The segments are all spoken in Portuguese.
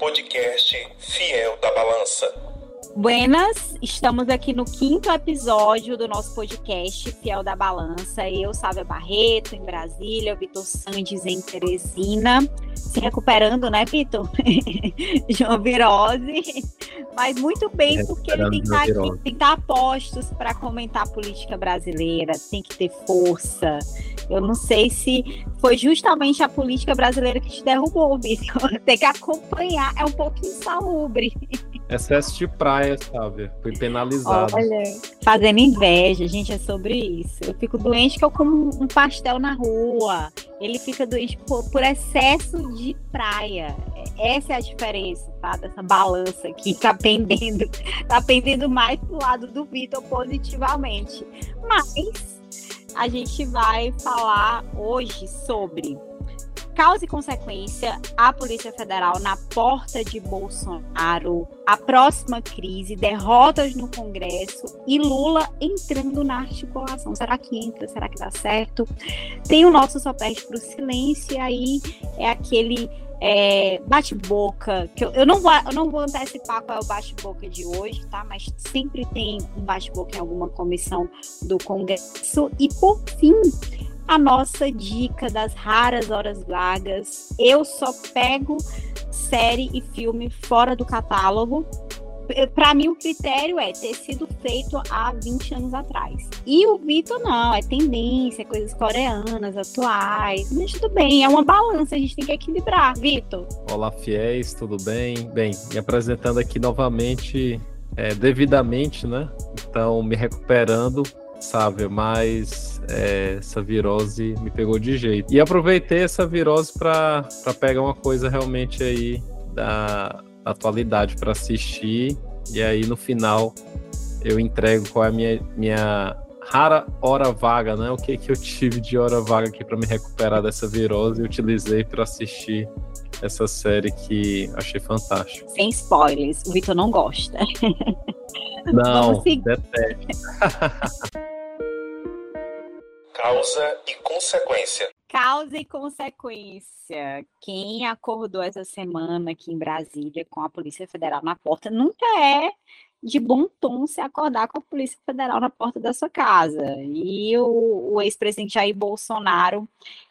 podcast Fiel da Balança. Buenas, estamos aqui no quinto episódio do nosso podcast Fiel da Balança. Eu, Sávia Barreto, em Brasília, o Vitor Sandes em Teresina, se recuperando, né, Vitor? João Virose, mas muito bem, porque ele tem que, estar aqui, tem que estar a postos para comentar a política brasileira, tem que ter força. Eu não sei se foi justamente a política brasileira que te derrubou, Vitor. Tem que acompanhar, é um pouco insalubre. Excesso de praia, sabe? Fui penalizado. Olha, fazendo inveja, gente, é sobre isso. Eu fico doente que eu como um pastel na rua. Ele fica doente por, por excesso de praia. Essa é a diferença, tá? Dessa balança aqui tá pendendo. Tá pendendo mais pro lado do Vitor positivamente. Mas a gente vai falar hoje sobre causa e consequência, a Polícia Federal na porta de Bolsonaro, a próxima crise, derrotas no Congresso e Lula entrando na articulação. Será que entra? Será que dá certo? Tem o nosso só perde para o silêncio, e aí é aquele é, bate-boca, que eu, eu, não vou, eu não vou antecipar qual é o bate-boca de hoje, tá? Mas sempre tem um bate-boca em alguma comissão do Congresso. E por fim, a nossa dica das raras horas vagas. Eu só pego série e filme fora do catálogo. Para mim, o critério é ter sido feito há 20 anos atrás. E o Vitor, não, é tendência, coisas coreanas, atuais. Mas tudo bem, é uma balança, a gente tem que equilibrar. Vitor. Olá, fiéis, tudo bem? Bem, me apresentando aqui novamente, é, devidamente, né? Então, me recuperando sabe? Mas é, essa virose me pegou de jeito. E aproveitei essa virose para pegar uma coisa realmente aí da atualidade para assistir. E aí no final eu entrego qual é a minha, minha rara hora vaga, né? O que que eu tive de hora vaga aqui para me recuperar dessa virose e utilizei para assistir essa série que achei fantástica. Sem spoilers, o Vitor não gosta. Não, deteste. Causa e consequência. Causa e consequência. Quem acordou essa semana aqui em Brasília com a Polícia Federal na porta nunca é de bom tom se acordar com a Polícia Federal na porta da sua casa. E o, o ex-presidente Jair Bolsonaro,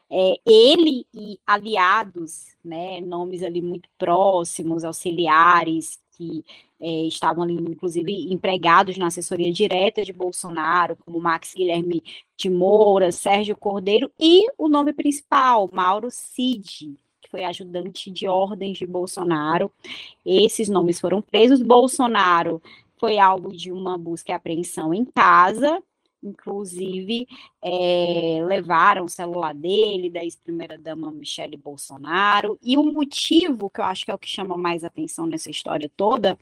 é, ele e aliados, né, nomes ali muito próximos, auxiliares, que é, estavam ali, inclusive, empregados na assessoria direta de Bolsonaro, como Max Guilherme de Moura, Sérgio Cordeiro, e o nome principal, Mauro Cid, que foi ajudante de ordens de Bolsonaro. Esses nomes foram presos. Bolsonaro foi alvo de uma busca e apreensão em casa, inclusive é, levaram o celular dele, da ex-primeira-dama Michele Bolsonaro, e o motivo, que eu acho que é o que chama mais atenção nessa história toda,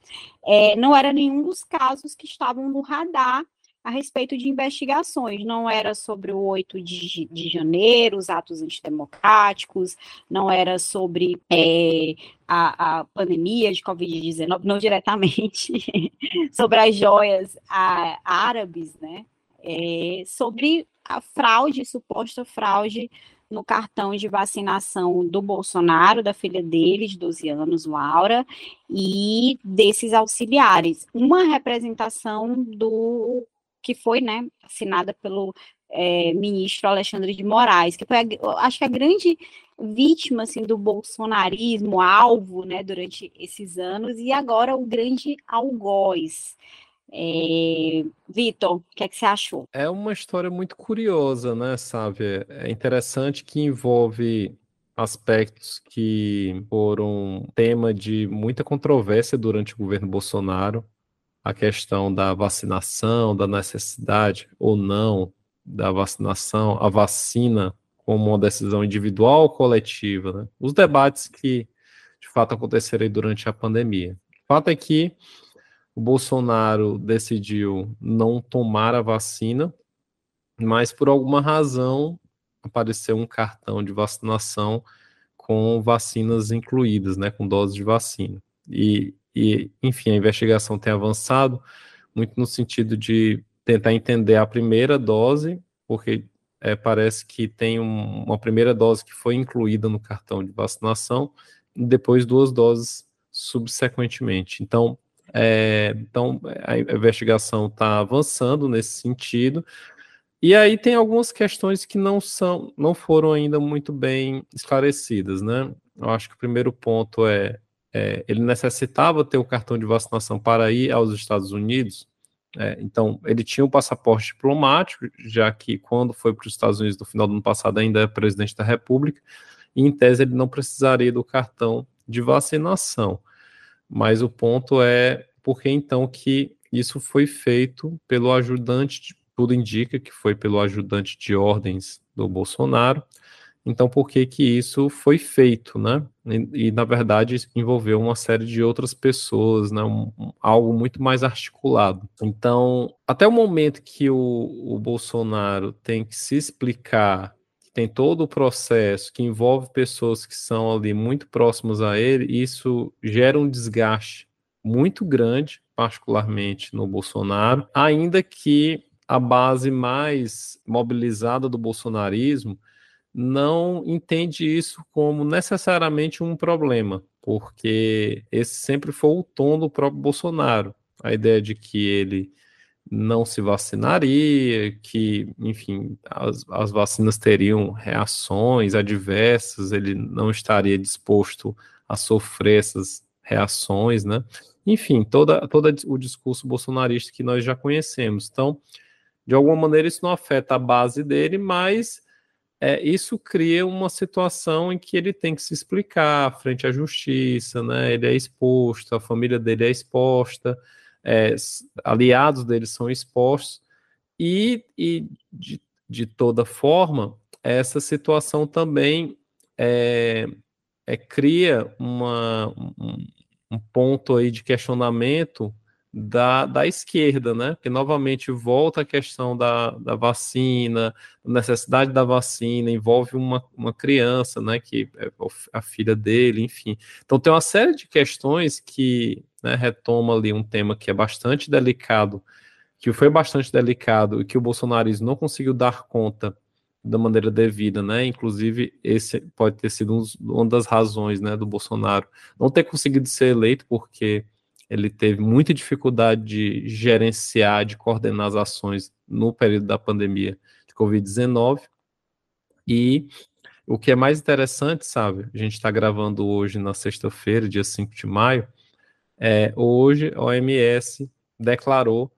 é, não era nenhum dos casos que estavam no radar a respeito de investigações, não era sobre o 8 de, de janeiro, os atos antidemocráticos, não era sobre é, a, a, pandemia de Covid-19, não diretamente, sobre as joias a, árabes, né, é, sobre a fraude, suposta fraude no cartão de vacinação do Bolsonaro, da filha dele, de 12 anos, Laura, e desses auxiliares. Uma representação do que foi, né, assinada pelo é, ministro Alexandre de Moraes, que foi, a, acho que a grande vítima, assim, do bolsonarismo, alvo, né, durante esses anos, e agora o grande algoz. É... Vitor, o que, é que você achou? É uma história muito curiosa, né, sabe? É interessante que envolve aspectos que foram tema de muita controvérsia durante o governo Bolsonaro, a questão da vacinação, da necessidade ou não da vacinação, a vacina como uma decisão individual ou coletiva, né? Os debates que de fato aconteceram durante a pandemia. O fato é que o Bolsonaro decidiu não tomar a vacina, mas por alguma razão apareceu um cartão de vacinação com vacinas incluídas, né, com doses de vacina. E, e, enfim, a investigação tem avançado muito no sentido de tentar entender a primeira dose, porque é, parece que tem um, uma primeira dose que foi incluída no cartão de vacinação, e depois duas doses subsequentemente. Então, é, então a investigação está avançando nesse sentido. E aí tem algumas questões que não são, não foram ainda muito bem esclarecidas, né? Eu acho que o primeiro ponto é, é ele necessitava ter o cartão de vacinação para ir aos Estados Unidos. É, então, ele tinha um passaporte diplomático, já que quando foi para os Estados Unidos no final do ano passado ainda é presidente da República, e em tese ele não precisaria do cartão de vacinação. Mas o ponto é por que então que isso foi feito pelo ajudante, tudo indica que foi pelo ajudante de ordens do Bolsonaro, então, por que que isso foi feito, né? E, e na verdade, envolveu uma série de outras pessoas, né? Um, algo muito mais articulado. Então, até o momento que o, o Bolsonaro tem que se explicar, tem todo o processo que envolve pessoas que são ali muito próximas a ele, isso gera um desgaste muito grande, particularmente no Bolsonaro, ainda que a base mais mobilizada do bolsonarismo não entende isso como necessariamente um problema, porque esse sempre foi o tom do próprio Bolsonaro. A ideia de que ele não se vacinaria, que, enfim, as, as vacinas teriam reações adversas, ele não estaria disposto a sofrer essas reações, né? Enfim, toda, todo o discurso bolsonarista que nós já conhecemos. Então, de alguma maneira, isso não afeta a base dele, mas é, isso cria uma situação em que ele tem que se explicar frente à justiça, né? Ele é exposto, a família dele é exposta, é, aliados dele são expostos, e, e de, de toda forma, essa situação também é, é cria uma, um, um ponto aí de questionamento da, da esquerda, né? Porque novamente volta a questão da, da vacina, necessidade da vacina, envolve uma, uma criança, né? Que é a filha dele, enfim. Então tem uma série de questões que né, retoma ali um tema que é bastante delicado, que foi bastante delicado e que o bolsonarismo não conseguiu dar conta da maneira devida, né? Inclusive, esse pode ter sido um, uma das razões, né, do Bolsonaro não ter conseguido ser eleito, porque ele teve muita dificuldade de gerenciar, de coordenar as ações no período da pandemia de Covid-19. E o que é mais interessante, sabe? A gente está gravando hoje na sexta-feira, dia 5 de maio. É, hoje a OMS declarou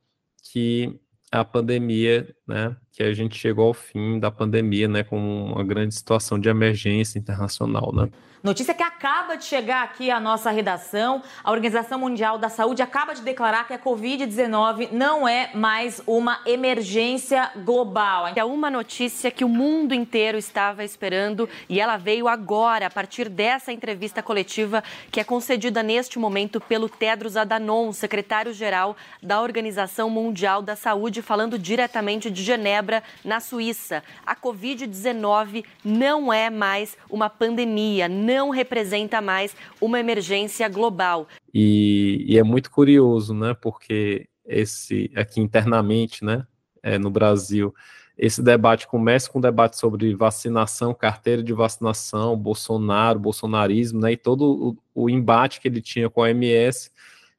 que a pandemia, né, que a gente chegou ao fim da pandemia, né, com uma grande situação de emergência internacional, né. Notícia que acaba de chegar aqui à nossa redação. A Organização Mundial da Saúde acaba de declarar que a Covid-19 não é mais uma emergência global. É uma notícia que o mundo inteiro estava esperando e ela veio agora, a partir dessa entrevista coletiva que é concedida neste momento pelo Tedros Adhanom, secretário-geral da Organização Mundial da Saúde, falando diretamente de Genebra, na Suíça. A Covid-19 não é mais uma pandemia não representa mais uma emergência global. E, e é muito curioso, né? Porque esse aqui internamente, né, é, no Brasil, esse debate começa com um debate sobre vacinação, carteira de vacinação, Bolsonaro, bolsonarismo, né, e todo o, o, embate que ele tinha com a OMS,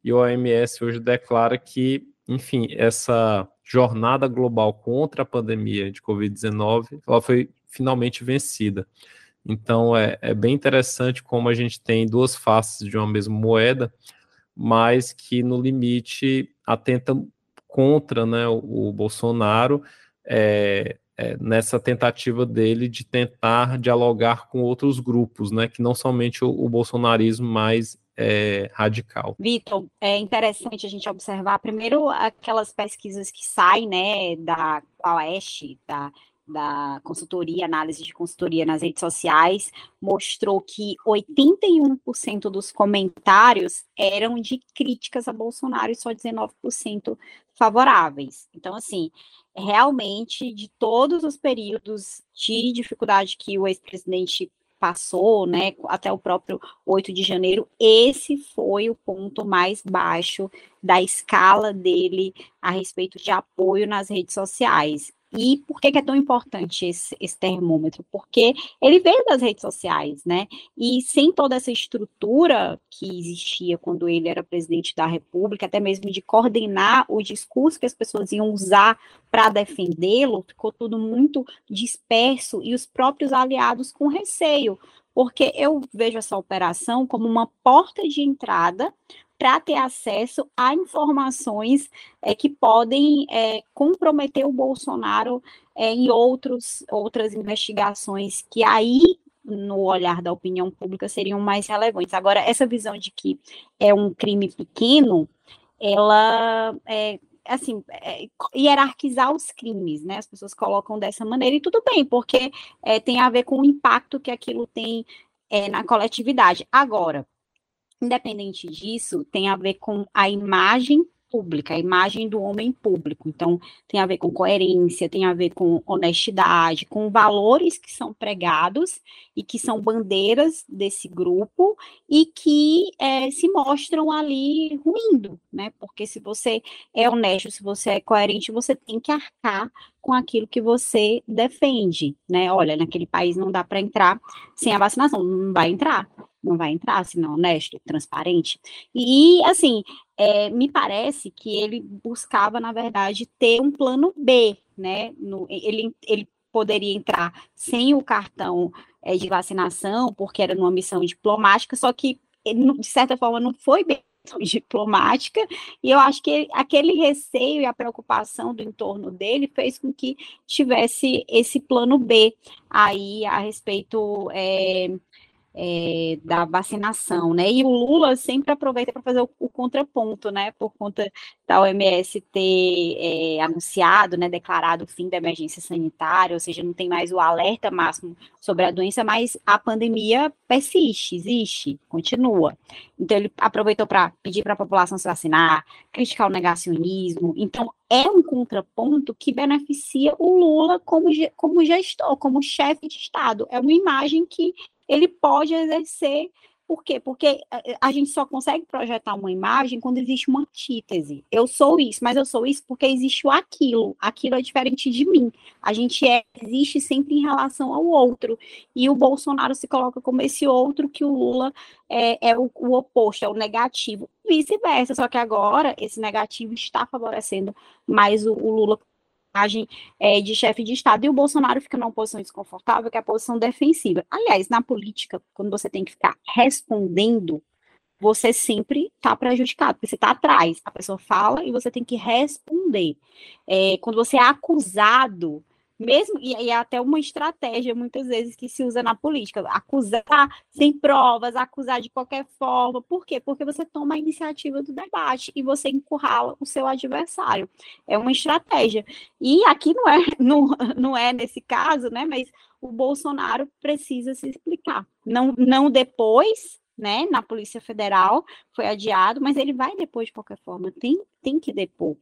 e a OMS hoje declara que, enfim, essa jornada global contra a pandemia de Covid-19, ela foi finalmente vencida. Então é, é bem interessante como a gente tem duas faces de uma mesma moeda, mas que no limite atenta contra né, o, o Bolsonaro é, é, nessa tentativa dele de tentar dialogar com outros grupos, né, que não somente o, o bolsonarismo mais é, radical. Vitor, é interessante a gente observar primeiro aquelas pesquisas que saem né, da Oeste, da da consultoria, análise de consultoria nas redes sociais, mostrou que 81% dos comentários eram de críticas a Bolsonaro e só 19% favoráveis. Então, assim, realmente, de todos os períodos de dificuldade que o ex-presidente passou, né, até o próprio 8 de janeiro, esse foi o ponto mais baixo da escala dele a respeito de apoio nas redes sociais E por que, que é tão importante esse, esse, termômetro? Porque ele veio das redes sociais, né? E sem toda essa estrutura que existia quando ele era presidente da República, até mesmo de coordenar o discurso que as pessoas iam usar para defendê-lo, ficou tudo muito disperso e os próprios aliados com receio. Porque eu vejo essa operação como uma porta de entrada para ter acesso a informações é, que podem é, comprometer o Bolsonaro é, em outros, outras investigações que aí no olhar da opinião pública seriam mais relevantes. Agora, essa visão de que é um crime pequeno, ela é, assim, é, hierarquizar os crimes, né? As pessoas colocam dessa maneira, e tudo bem, porque é, tem a ver com o impacto que aquilo tem é, na coletividade. Agora, Independente disso, tem a ver com a imagem pública, a imagem do homem público. Então, tem a ver com coerência, tem a ver com honestidade, com valores que são pregados e que são bandeiras desse grupo e que é, se mostram ali ruindo, né? Porque se você é honesto, se você é coerente, você tem que arcar com aquilo que você defende, né? Olha, naquele país não dá para entrar sem a vacinação, não vai entrar não vai entrar se não é honesto, transparente. E, assim, é, me parece que ele buscava, na verdade, ter um plano B, né? No, ele, ele poderia entrar sem o cartão é, de vacinação, porque era numa missão diplomática, só que, ele, de certa forma, não foi bem diplomática, e eu acho que aquele receio e a preocupação do entorno dele fez com que tivesse esse plano B aí a respeito é, é, da vacinação, né? E o Lula sempre aproveita para fazer o, o, contraponto, né? Por conta da OMS ter é, anunciado, né, declarado o fim da emergência sanitária, ou seja, não tem mais o alerta máximo sobre a doença, mas a pandemia persiste, existe, continua. Então ele aproveitou para pedir para a população se vacinar, criticar o negacionismo. Então é um contraponto que beneficia o Lula como, como gestor, como chefe de Estado. É uma imagem que ele pode exercer. Por quê? Porque a gente só consegue projetar uma imagem quando existe uma antítese. Eu sou isso, mas eu sou isso porque existe o aquilo. Aquilo é diferente de mim. A gente é, existe sempre em relação ao outro. E o Bolsonaro se coloca como esse outro que o Lula é, é o, o oposto, é o negativo. Vice-versa. Só que agora esse negativo está favorecendo mais o, o Lula é, de chefe de Estado, e o Bolsonaro fica numa posição desconfortável, que é a posição defensiva. Aliás, na política, quando você tem que ficar respondendo, você sempre está prejudicado, porque você está atrás, a pessoa fala e você tem que responder. É, quando você é acusado, mesmo e, e é até uma estratégia muitas vezes que se usa na política, acusar sem provas, acusar de qualquer forma. Por quê? Porque você toma a iniciativa do debate e você encurrala o seu adversário. É uma estratégia. E aqui não é, não, não é nesse caso, né? Mas o Bolsonaro precisa se explicar. Não, não depois, né, na Polícia Federal, foi adiado, mas ele vai depois de qualquer forma, tem, tem que depor.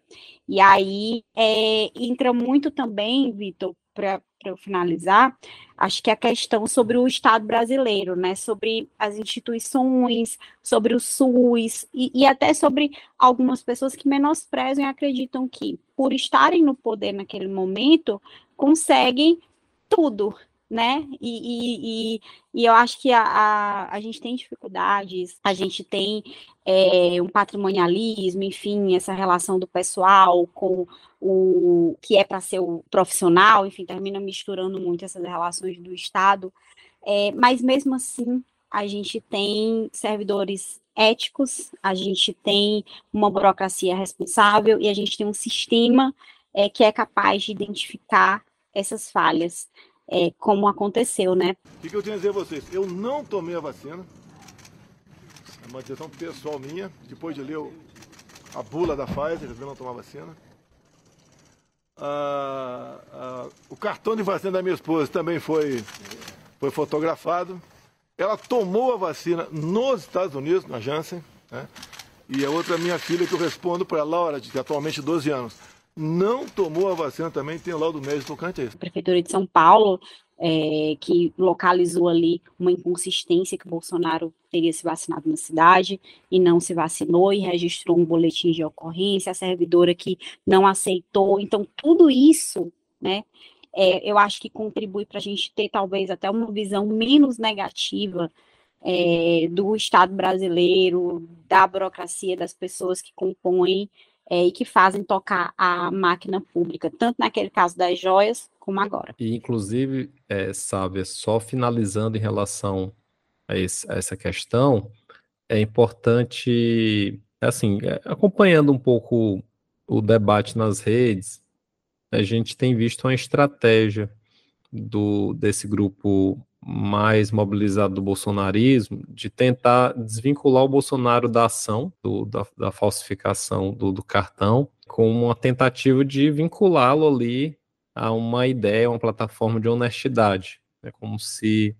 E aí é, entra muito também, Vitor, para eu finalizar, acho que a questão sobre o Estado brasileiro, né, sobre as instituições, sobre o SUS, e, e até sobre algumas pessoas que menosprezam e acreditam que, por estarem no poder naquele momento, conseguem tudo, né? E, e, e, eu acho que a, a, a, gente tem dificuldades, a gente tem é, um patrimonialismo, enfim, essa relação do pessoal com o que é para ser o profissional, enfim, termina misturando muito essas relações do Estado. É, mas mesmo assim, a gente tem servidores éticos, a gente tem uma burocracia responsável e a gente tem um sistema é, que é capaz de identificar essas falhas é, como aconteceu, né? O que, que eu tenho a dizer a vocês? Eu não tomei a vacina. É uma decisão pessoal minha, depois de ler a bula da Pfizer, eu não tomar vacina. Ah, ah, o cartão de vacina da minha esposa também foi, foi fotografado. Ela tomou a vacina nos Estados Unidos, na Janssen, né? e a outra minha filha que eu respondo para a Laura, de atualmente 12 anos não tomou a vacina também tem o laudo médico tocante a. A Prefeitura de São Paulo, é, que localizou ali uma inconsistência que o Bolsonaro teria se vacinado na cidade e não se vacinou e registrou um boletim de ocorrência, a servidora que não aceitou. Então, tudo isso né? É, eu acho que contribui para a gente ter talvez até uma visão menos negativa é, do Estado brasileiro, da burocracia, das pessoas que compõem é, e que fazem tocar a máquina pública, tanto naquele caso das joias como agora. E, inclusive, é, sabe, só finalizando em relação a, esse, a essa questão, é importante, assim, é, acompanhando um pouco o debate nas redes, a gente tem visto uma estratégia do, desse grupo mais mobilizado do bolsonarismo de tentar desvincular o Bolsonaro da ação, do, da, da, falsificação do, do, cartão, com uma tentativa de vinculá-lo ali a uma ideia, uma plataforma de honestidade. É como se,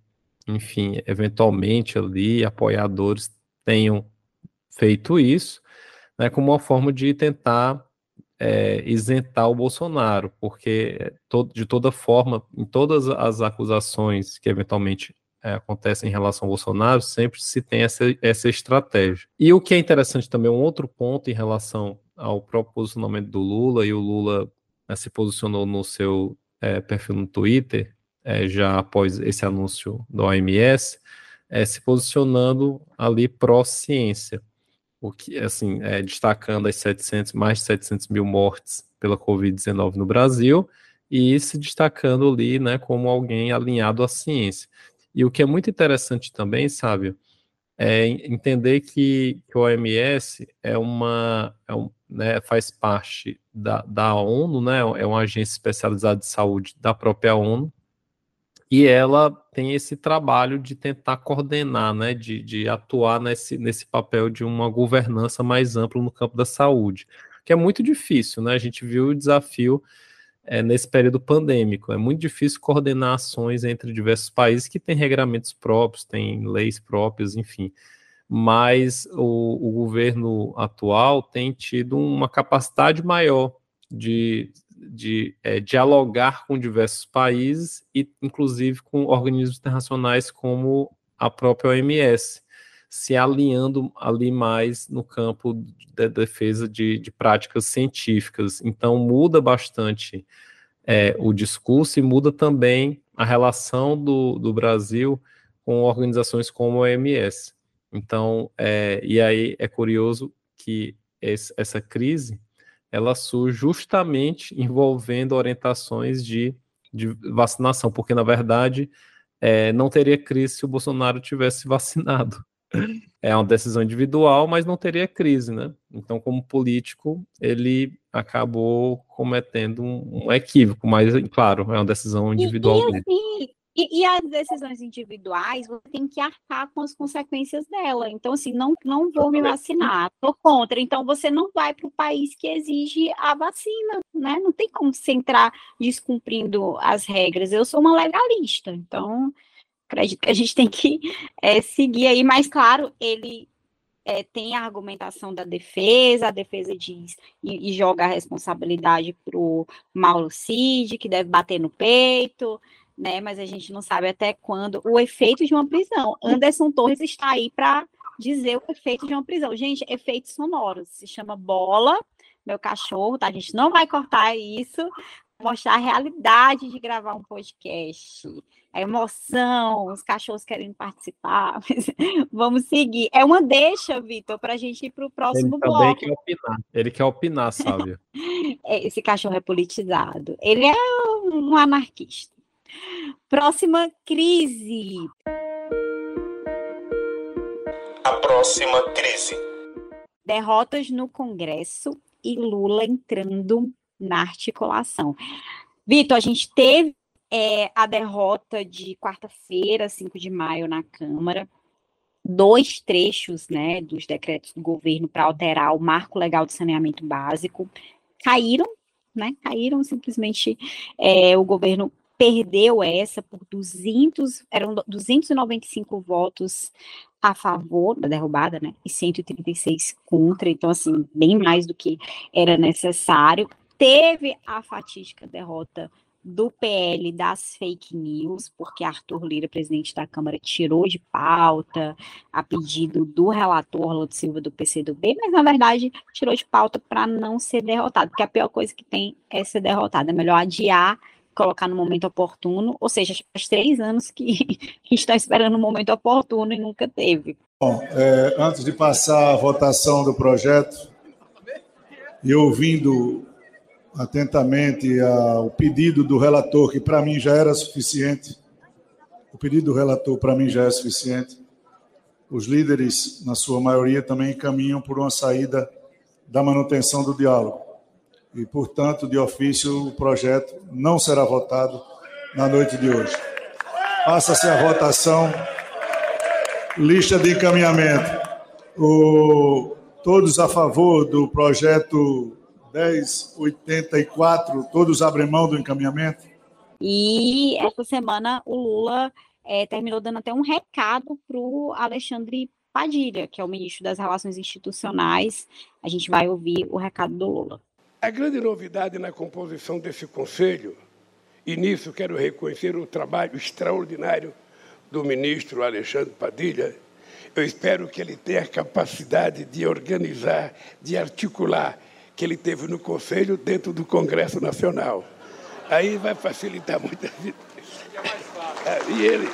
enfim, eventualmente ali apoiadores tenham feito isso, né, como uma forma de tentar é, isentar o Bolsonaro, porque de toda forma, em todas as acusações que eventualmente é, acontecem em relação ao Bolsonaro, sempre se tem essa, essa estratégia. E o que é interessante também, um outro ponto em relação ao próprio posicionamento do Lula, e o Lula né, se posicionou no seu é, perfil no Twitter, é, já após esse anúncio do OMS, é, se posicionando ali pró-ciência o que, assim, é, destacando as 700, mais de 700 mil mortes pela Covid-19 no Brasil e se destacando ali, né, como alguém alinhado à ciência. E o que é muito interessante também, sabe, é entender que, que o OMS é uma, é um, né, faz parte da, da ONU, né, é uma agência especializada de saúde da própria ONU, e ela tem esse trabalho de tentar coordenar, né, de, de atuar nesse, nesse papel de uma governança mais ampla no campo da saúde, que é muito difícil, né? A gente viu o desafio é, nesse período pandêmico. É muito difícil coordenar ações entre diversos países que têm regramentos próprios, têm leis próprias, enfim. Mas o, o governo atual tem tido uma capacidade maior de de é, dialogar com diversos países e, inclusive, com organismos internacionais como a própria OMS, se alinhando ali mais no campo da defesa de, de práticas científicas. Então, muda bastante é, o discurso e muda também a relação do, do Brasil com organizações como a OMS. Então, é, e aí é curioso que esse, essa crise ela surge justamente envolvendo orientações de, de vacinação, porque na verdade é, não teria crise se o Bolsonaro tivesse vacinado. É uma decisão individual, mas não teria crise, né? Então, como político, ele acabou cometendo um, um equívoco, mas, claro, é uma decisão individual e, e, assim, e, e, as decisões individuais, você tem que arcar com as consequências dela. Então, assim, não, não vou me vacinar, tô contra. Então, você não vai para o país que exige a vacina, né? Não tem como você entrar descumprindo as regras. Eu sou uma legalista, então acredito que a gente tem que é, seguir aí, mas claro, ele é, tem a argumentação da defesa, a defesa diz e, e joga a responsabilidade para o Mauro Cid, que deve bater no peito, né? Mas a gente não sabe até quando o efeito de uma prisão. Anderson Torres está aí para dizer o efeito de uma prisão. Gente, efeitos sonoros. Se chama bola, meu cachorro, tá? A gente não vai cortar isso, mostrar a realidade de gravar um podcast. A emoção, os cachorros querendo participar. vamos seguir. É uma deixa, Vitor, para a gente ir para o próximo Ele bloco. Quer opinar. Ele quer opinar, sabe? É, esse cachorro é politizado. Ele é um anarquista. Próxima crise. A próxima crise. Derrotas no Congresso e Lula entrando na articulação. Vitor, a gente teve é, a derrota de quarta-feira, 5 de maio, na Câmara. Dois trechos né, dos decretos do governo para alterar o marco legal de saneamento básico caíram, né? Caíram simplesmente. É, o governo perdeu essa por 200, eram 295 votos a favor da derrubada, né, e 136 contra, então, assim, bem mais do que era necessário. Teve a fatídica derrota do PL das fake news, porque Arthur Lira, presidente da Câmara, tirou de pauta a pedido do relator Orlando Silva do PCdoB, mas na verdade tirou de pauta para não ser derrotado, porque a pior coisa que tem é ser derrotado. É melhor adiar, colocar no momento oportuno, ou seja, faz três anos que, está esperando o momento oportuno e nunca teve. Bom, é, antes de passar a votação do projeto, e ouvindo atentamente ao pedido do relator, que para mim já era suficiente. O pedido do relator para mim já é suficiente. Os líderes, na sua maioria, também caminham por uma saída da manutenção do diálogo. E, portanto, de ofício, o projeto não será votado na noite de hoje. Passa-se a votação. Lista de encaminhamento. O, todos a favor do projeto 1084, todos abrem mão do encaminhamento? E essa semana o Lula é, terminou dando até um recado para o Alexandre Padilha, que é o ministro das Relações Institucionais. A gente vai ouvir o recado do Lula. A grande novidade na composição desse conselho, e nisso quero reconhecer o trabalho extraordinário do ministro Alexandre Padilha, eu espero que ele tenha a capacidade de organizar, de articular que ele teve no Conselho dentro do Congresso Nacional. Aí vai facilitar muito a vida. É, e ele.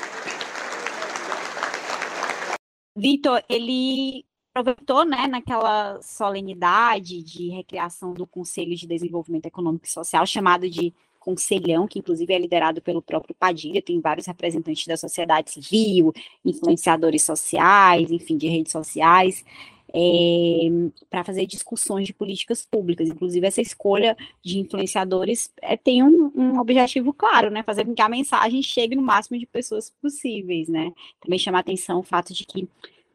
Vitor, ele aproveitou, né, naquela solenidade de recriação do Conselho de Desenvolvimento Econômico e Social, chamado de Conselhão, que inclusive é liderado pelo próprio Padilha, tem vários representantes da sociedade civil, influenciadores sociais, enfim, de redes sociais é, para fazer discussões de políticas públicas. Inclusive, essa escolha de influenciadores é, tem um, um, objetivo claro, né? Fazer com que a mensagem chegue no máximo de pessoas possíveis, né? Também chama atenção o fato de que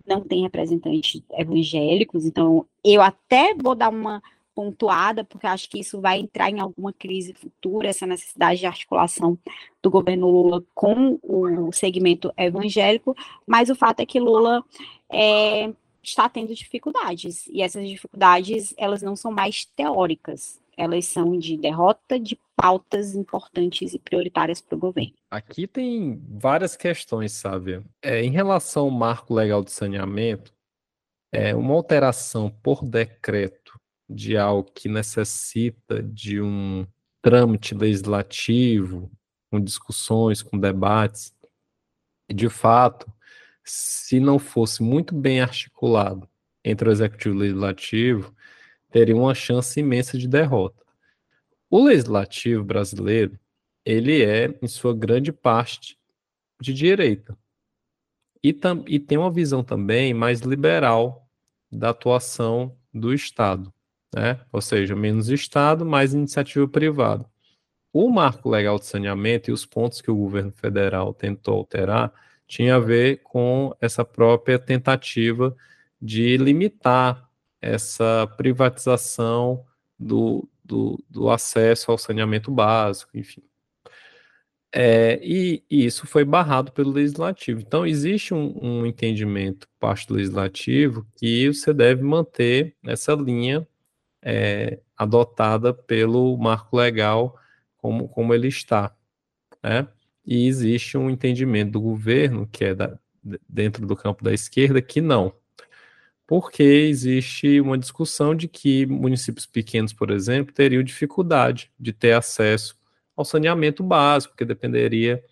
não tem representantes evangélicos, então eu até vou dar uma pontuada, porque acho que isso vai entrar em alguma crise futura, essa necessidade de articulação do governo Lula com o segmento evangélico, mas o fato é que Lula é, está tendo dificuldades. E essas dificuldades, elas não são mais teóricas, elas são de derrota de pautas importantes e prioritárias para o governo. Aqui tem várias questões, sabe? É, em relação ao marco legal de saneamento, é, uma alteração por decreto de algo que necessita de um trâmite legislativo, com discussões, com debates, de fato, se não fosse muito bem articulado entre o executivo e o legislativo, teria uma chance imensa de derrota. O legislativo brasileiro, ele é, em sua grande parte, de direita. E, tam, e tem uma visão também mais liberal da atuação do Estado. Né? Ou seja, menos Estado, mais iniciativa privada. O marco legal de saneamento e os pontos que o governo federal tentou alterar tinha a ver com essa própria tentativa de limitar essa privatização do, do, do acesso ao saneamento básico, enfim. É, e, e, isso foi barrado pelo legislativo. Então, existe um, um, entendimento parte do legislativo que você deve manter essa linha é, adotada pelo marco legal como, como ele está. Né? e existe um entendimento do governo, que é da, dentro do campo da esquerda, que não. Porque existe uma discussão de que municípios pequenos, por exemplo, teriam dificuldade de ter acesso ao saneamento básico, que dependeria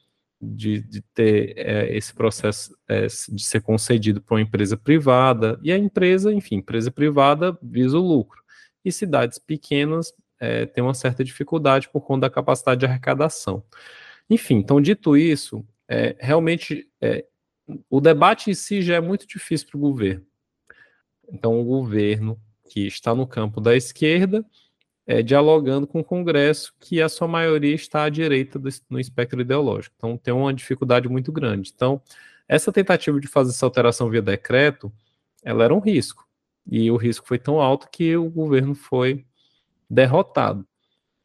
de, de ter é, esse processo é, de ser concedido para uma empresa privada, e a empresa, enfim, empresa privada visa o lucro. E cidades pequenas é, têm uma certa dificuldade por conta da capacidade de arrecadação. Enfim, então, dito isso, é, realmente é, o debate em si já é muito difícil para o governo. Então, o governo que está no campo da esquerda, é, dialogando com o Congresso, que a sua maioria está à direita do, no espectro ideológico. Então, tem uma dificuldade muito grande. Então, essa tentativa de fazer essa alteração via decreto, ela era um risco. E o risco foi tão alto que o governo foi derrotado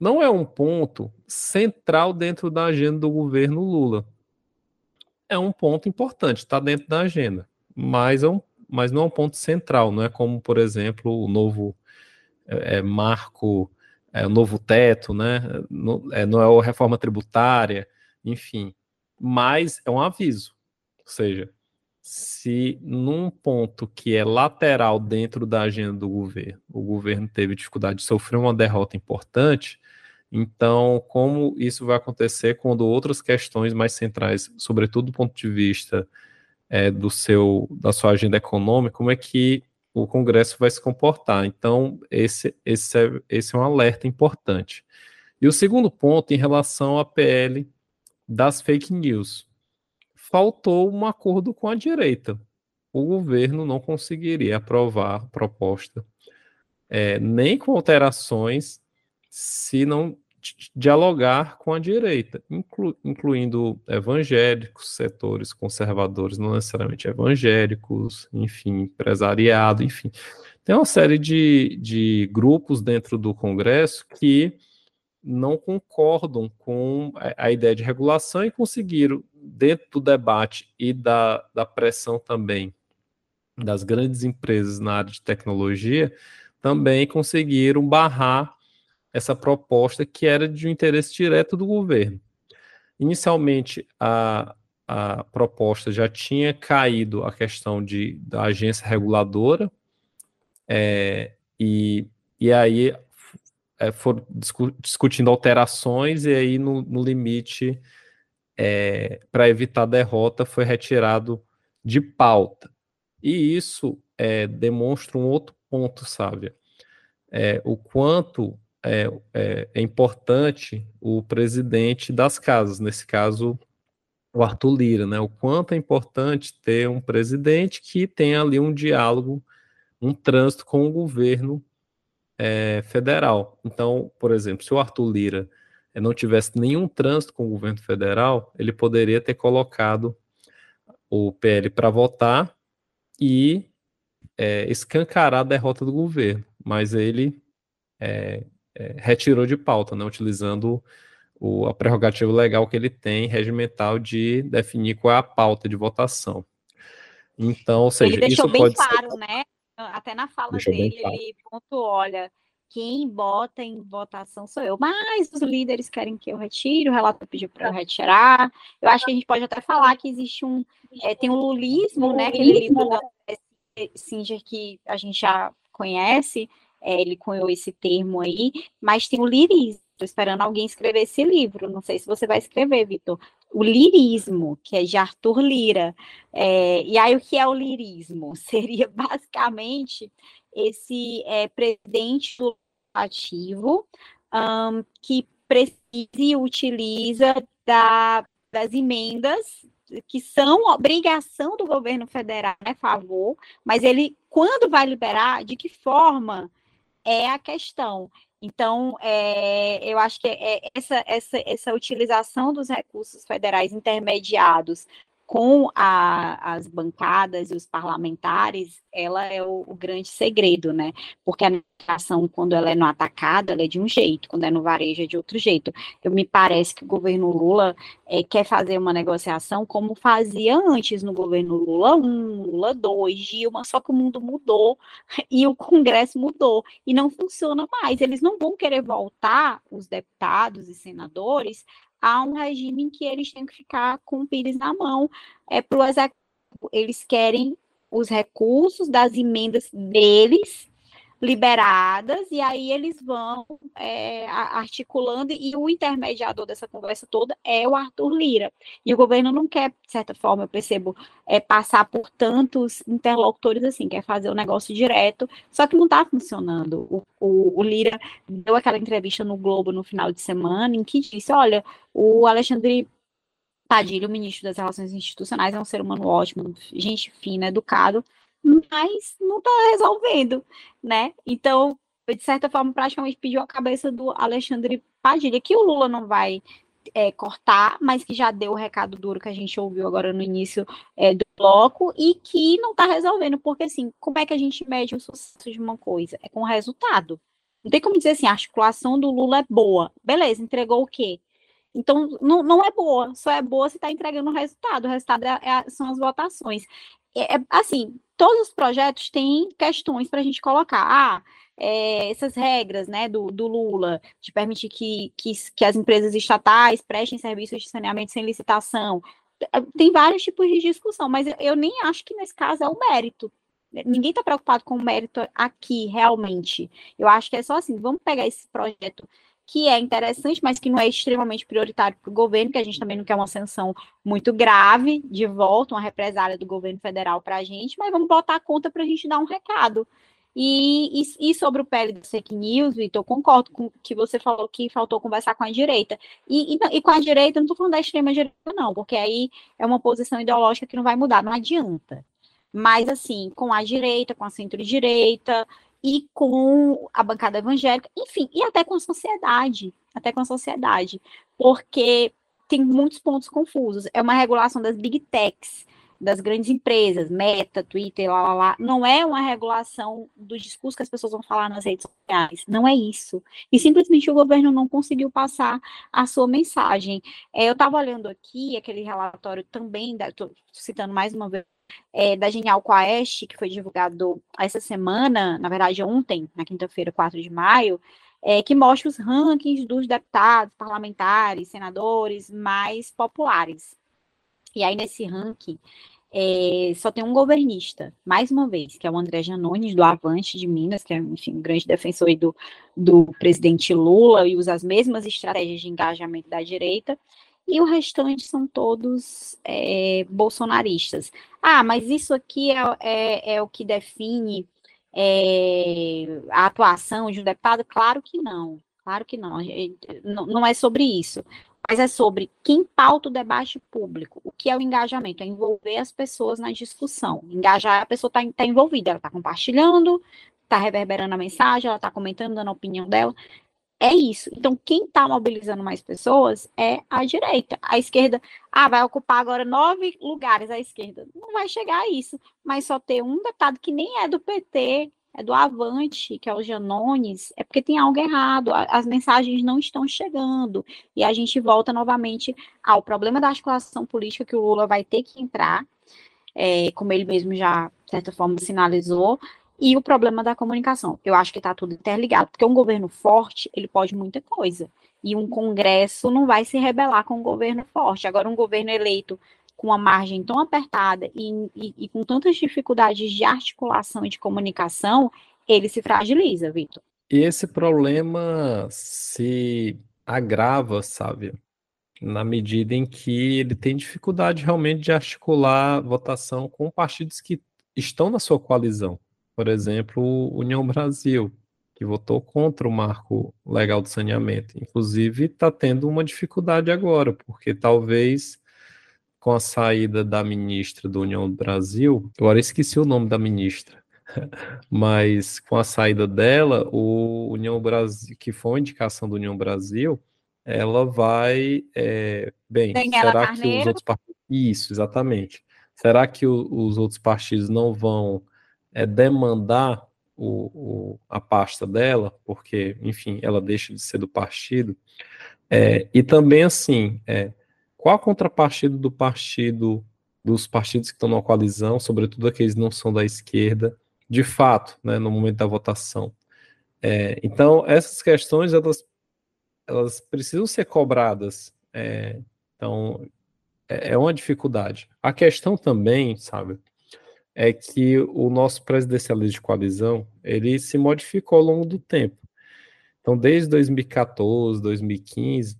não é um ponto central dentro da agenda do governo Lula. É um ponto importante, está dentro da agenda, mas, é um, mas não é um ponto central, não é como, por exemplo, o novo é, é marco é, o novo teto, né? Não é, não é a reforma tributária, enfim. Mas é um aviso. Ou seja, se num ponto que é lateral dentro da agenda do governo, o governo teve dificuldade de sofrer uma derrota importante, então como isso vai acontecer quando outras questões mais centrais, sobretudo do ponto de vista é, do seu da sua agenda econômica, como é que o Congresso vai se comportar? Então esse esse é, esse é um alerta importante. E o segundo ponto em relação à PL das fake news faltou um acordo com a direita. O governo não conseguiria aprovar a proposta, é, nem com alterações, se não dialogar com a direita, inclu, incluindo evangélicos, setores conservadores, não necessariamente evangélicos, enfim, empresariado, enfim. Tem uma série de, de grupos dentro do Congresso que não concordam com a ideia de regulação e conseguiram, dentro do debate e da, da pressão também das grandes empresas na área de tecnologia, também conseguiram barrar essa proposta que era de um interesse direto do governo. Inicialmente, a, a proposta já tinha caído a questão de, da agência reguladora, é, e, e aí é, foram discu discutindo alterações, e aí no, no limite, é, para evitar derrota, foi retirado de pauta. E isso é, demonstra um outro ponto, sabe? É, o quanto é, é, é, importante o presidente das casas, nesse caso, o Arthur Lira, né? O quanto é importante ter um presidente que tenha ali um diálogo, um trânsito com o governo é, federal. Então, por exemplo, se o Arthur Lira eh, não tivesse nenhum trânsito com o governo federal, ele poderia ter colocado o PL para votar e é, escancarar a derrota do governo, mas ele é, é, retirou de pauta, né, utilizando o, a prerrogativa legal que ele tem, regimental, de definir qual é a pauta de votação. Então, ou seja, ele deixou isso bem pode claro, ser... né? até na fala Deixa dele, ele pontuou, olha, quem bota em votação sou eu, mas os líderes querem que eu retire, o relator pediu para eu retirar. Eu acho que a gente pode até falar que existe um, é, tem um lulismo, né, aquele livro da Singer que a gente já conhece, é, ele cunhou esse termo aí, mas tem o lirismo. Estou esperando alguém escrever esse livro. Não sei se você vai escrever, Vitor. O lirismo, que é de Arthur Lira. É, e aí, o que é o lirismo? Seria basicamente esse é, presidente ativo um, que precisa e utiliza da, das emendas que são obrigação do governo federal, é favor, mas ele, quando vai liberar, de que forma é a questão. Então, é, eu acho que é essa, essa, essa utilização dos recursos federais intermediados com a, as bancadas e os parlamentares, ela é o, o, grande segredo, né? Porque a negociação, quando ela é no atacado, ela é de um jeito, quando é no varejo, é de outro jeito. Eu me parece que o governo Lula é, quer fazer uma negociação como fazia antes no governo Lula 1, Lula 2, Dilma, só que o mundo mudou e o Congresso mudou e não funciona mais. Eles não vão querer voltar, os deputados e senadores, há um regime em que eles têm que ficar com o pires na mão é, para o executivo. Eles querem os recursos das emendas deles liberadas, e aí eles vão é, articulando, e o intermediador dessa conversa toda é o Arthur Lira. E o governo não quer, de certa forma, eu percebo, é, passar por tantos interlocutores assim, quer fazer o negócio direto, só que não está funcionando. O, o, o, Lira deu aquela entrevista no Globo no final de semana, em que disse: olha, o Alexandre Padilha, o ministro das Relações Institucionais, é um ser humano ótimo, gente fina, educado, mas não está resolvendo, né? Então, de certa forma, praticamente pediu a cabeça do Alexandre Padilha, que o Lula não vai é, cortar, mas que já deu o recado duro que a gente ouviu agora no início é, do bloco e que não está resolvendo, porque assim, como é que a gente mede o sucesso de uma coisa? É com resultado. Não tem como dizer assim, a articulação do Lula é boa. Beleza, entregou o quê? Então, não, não é boa, só é boa se está entregando o resultado. O resultado é, é, são as votações. É, é, assim, todos os projetos têm questões para a gente colocar. Ah, é, essas regras né, do, do, Lula, de permitir que, que, que as empresas estatais prestem serviços de saneamento sem licitação. Tem vários tipos de discussão, mas eu, eu nem acho que nesse caso é o mérito. Ninguém está preocupado com o mérito aqui, realmente. Eu acho que é só assim: vamos pegar esse projeto que é interessante, mas que não é extremamente prioritário para o governo, que a gente também não quer uma sanção muito grave de volta, uma represália do governo federal para a gente, mas vamos botar a conta para a gente dar um recado. E, e, e, sobre o PL do fake news, Vitor, concordo com o que você falou que faltou conversar com a direita. E, e, com a direita, não estou falando da extrema direita, não, porque aí é uma posição ideológica que não vai mudar, não adianta. Mas, assim, com a direita, com a centro-direita, e com a bancada evangélica, enfim, e até com a sociedade, até com a sociedade, porque tem muitos pontos confusos. É uma regulação das big techs, das grandes empresas, Meta, Twitter, lá, lá, lá. Não é uma regulação do discurso que as pessoas vão falar nas redes sociais. Não é isso. E simplesmente o governo não conseguiu passar a sua mensagem. É, eu estava olhando aqui aquele relatório também, estou citando mais uma vez é, da Genial Quaest, que foi divulgado essa semana, na verdade ontem, na quinta-feira, 4 de maio, é, que mostra os rankings dos deputados, parlamentares, senadores mais populares. E aí, nesse ranking, é, só tem um governista, mais uma vez, que é o André Janones, do Avante de Minas, que é, enfim, um grande defensor do, do presidente Lula e usa as mesmas estratégias de engajamento da direita e o restante são todos é, bolsonaristas. Ah, mas isso aqui é, é, é o que define é, a atuação de um deputado? Claro que não, claro que não. não, é sobre isso. Mas é sobre quem pauta o debate público. O que é o engajamento? É envolver as pessoas na discussão. Engajar, a pessoa está tá envolvida, ela está compartilhando, está reverberando a mensagem, ela está comentando, dando a opinião dela. É isso. Então, quem está mobilizando mais pessoas é a direita. A esquerda, ah, vai ocupar agora nove lugares a esquerda. Não vai chegar a isso. Mas só ter um deputado que nem é do PT, é do Avante, que é o Janones, é porque tem algo errado. As mensagens não estão chegando. E a gente volta novamente ao problema da articulação política que o Lula vai ter que entrar, é, como ele mesmo já, de certa forma, sinalizou, e o problema da comunicação. Eu acho que está tudo interligado, porque um governo forte, ele pode muita coisa. E um Congresso não vai se rebelar com um governo forte. Agora, um governo eleito com uma margem tão apertada e, e, e com tantas dificuldades de articulação e de comunicação, ele se fragiliza, Vitor. E esse problema se agrava, sabe? Na medida em que ele tem dificuldade realmente de articular votação com partidos que estão na sua coalizão por exemplo, União Brasil, que votou contra o marco legal do saneamento. Inclusive, está tendo uma dificuldade agora, porque talvez com a saída da ministra do União Brasil, agora esqueci o nome da ministra, mas com a saída dela, o União Brasil, que foi uma indicação do União Brasil, ela vai, é, bem, Daniela será Carneiro. que os outros partidos, isso, exatamente, será que o, os outros partidos não vão é, demandar o, o, a pasta dela, porque, enfim, ela deixa de ser do partido. É, e também, assim, é, qual a contrapartida do partido, dos partidos que estão na coalizão, sobretudo aqueles que não são da esquerda, de fato, né, no momento da votação? É, então, essas questões, elas, elas precisam ser cobradas. É, então, é, é uma dificuldade. A questão também, sabe, é que o nosso presidencialismo de coalizão ele se modificou ao longo do tempo. Então, desde 2014, 2015,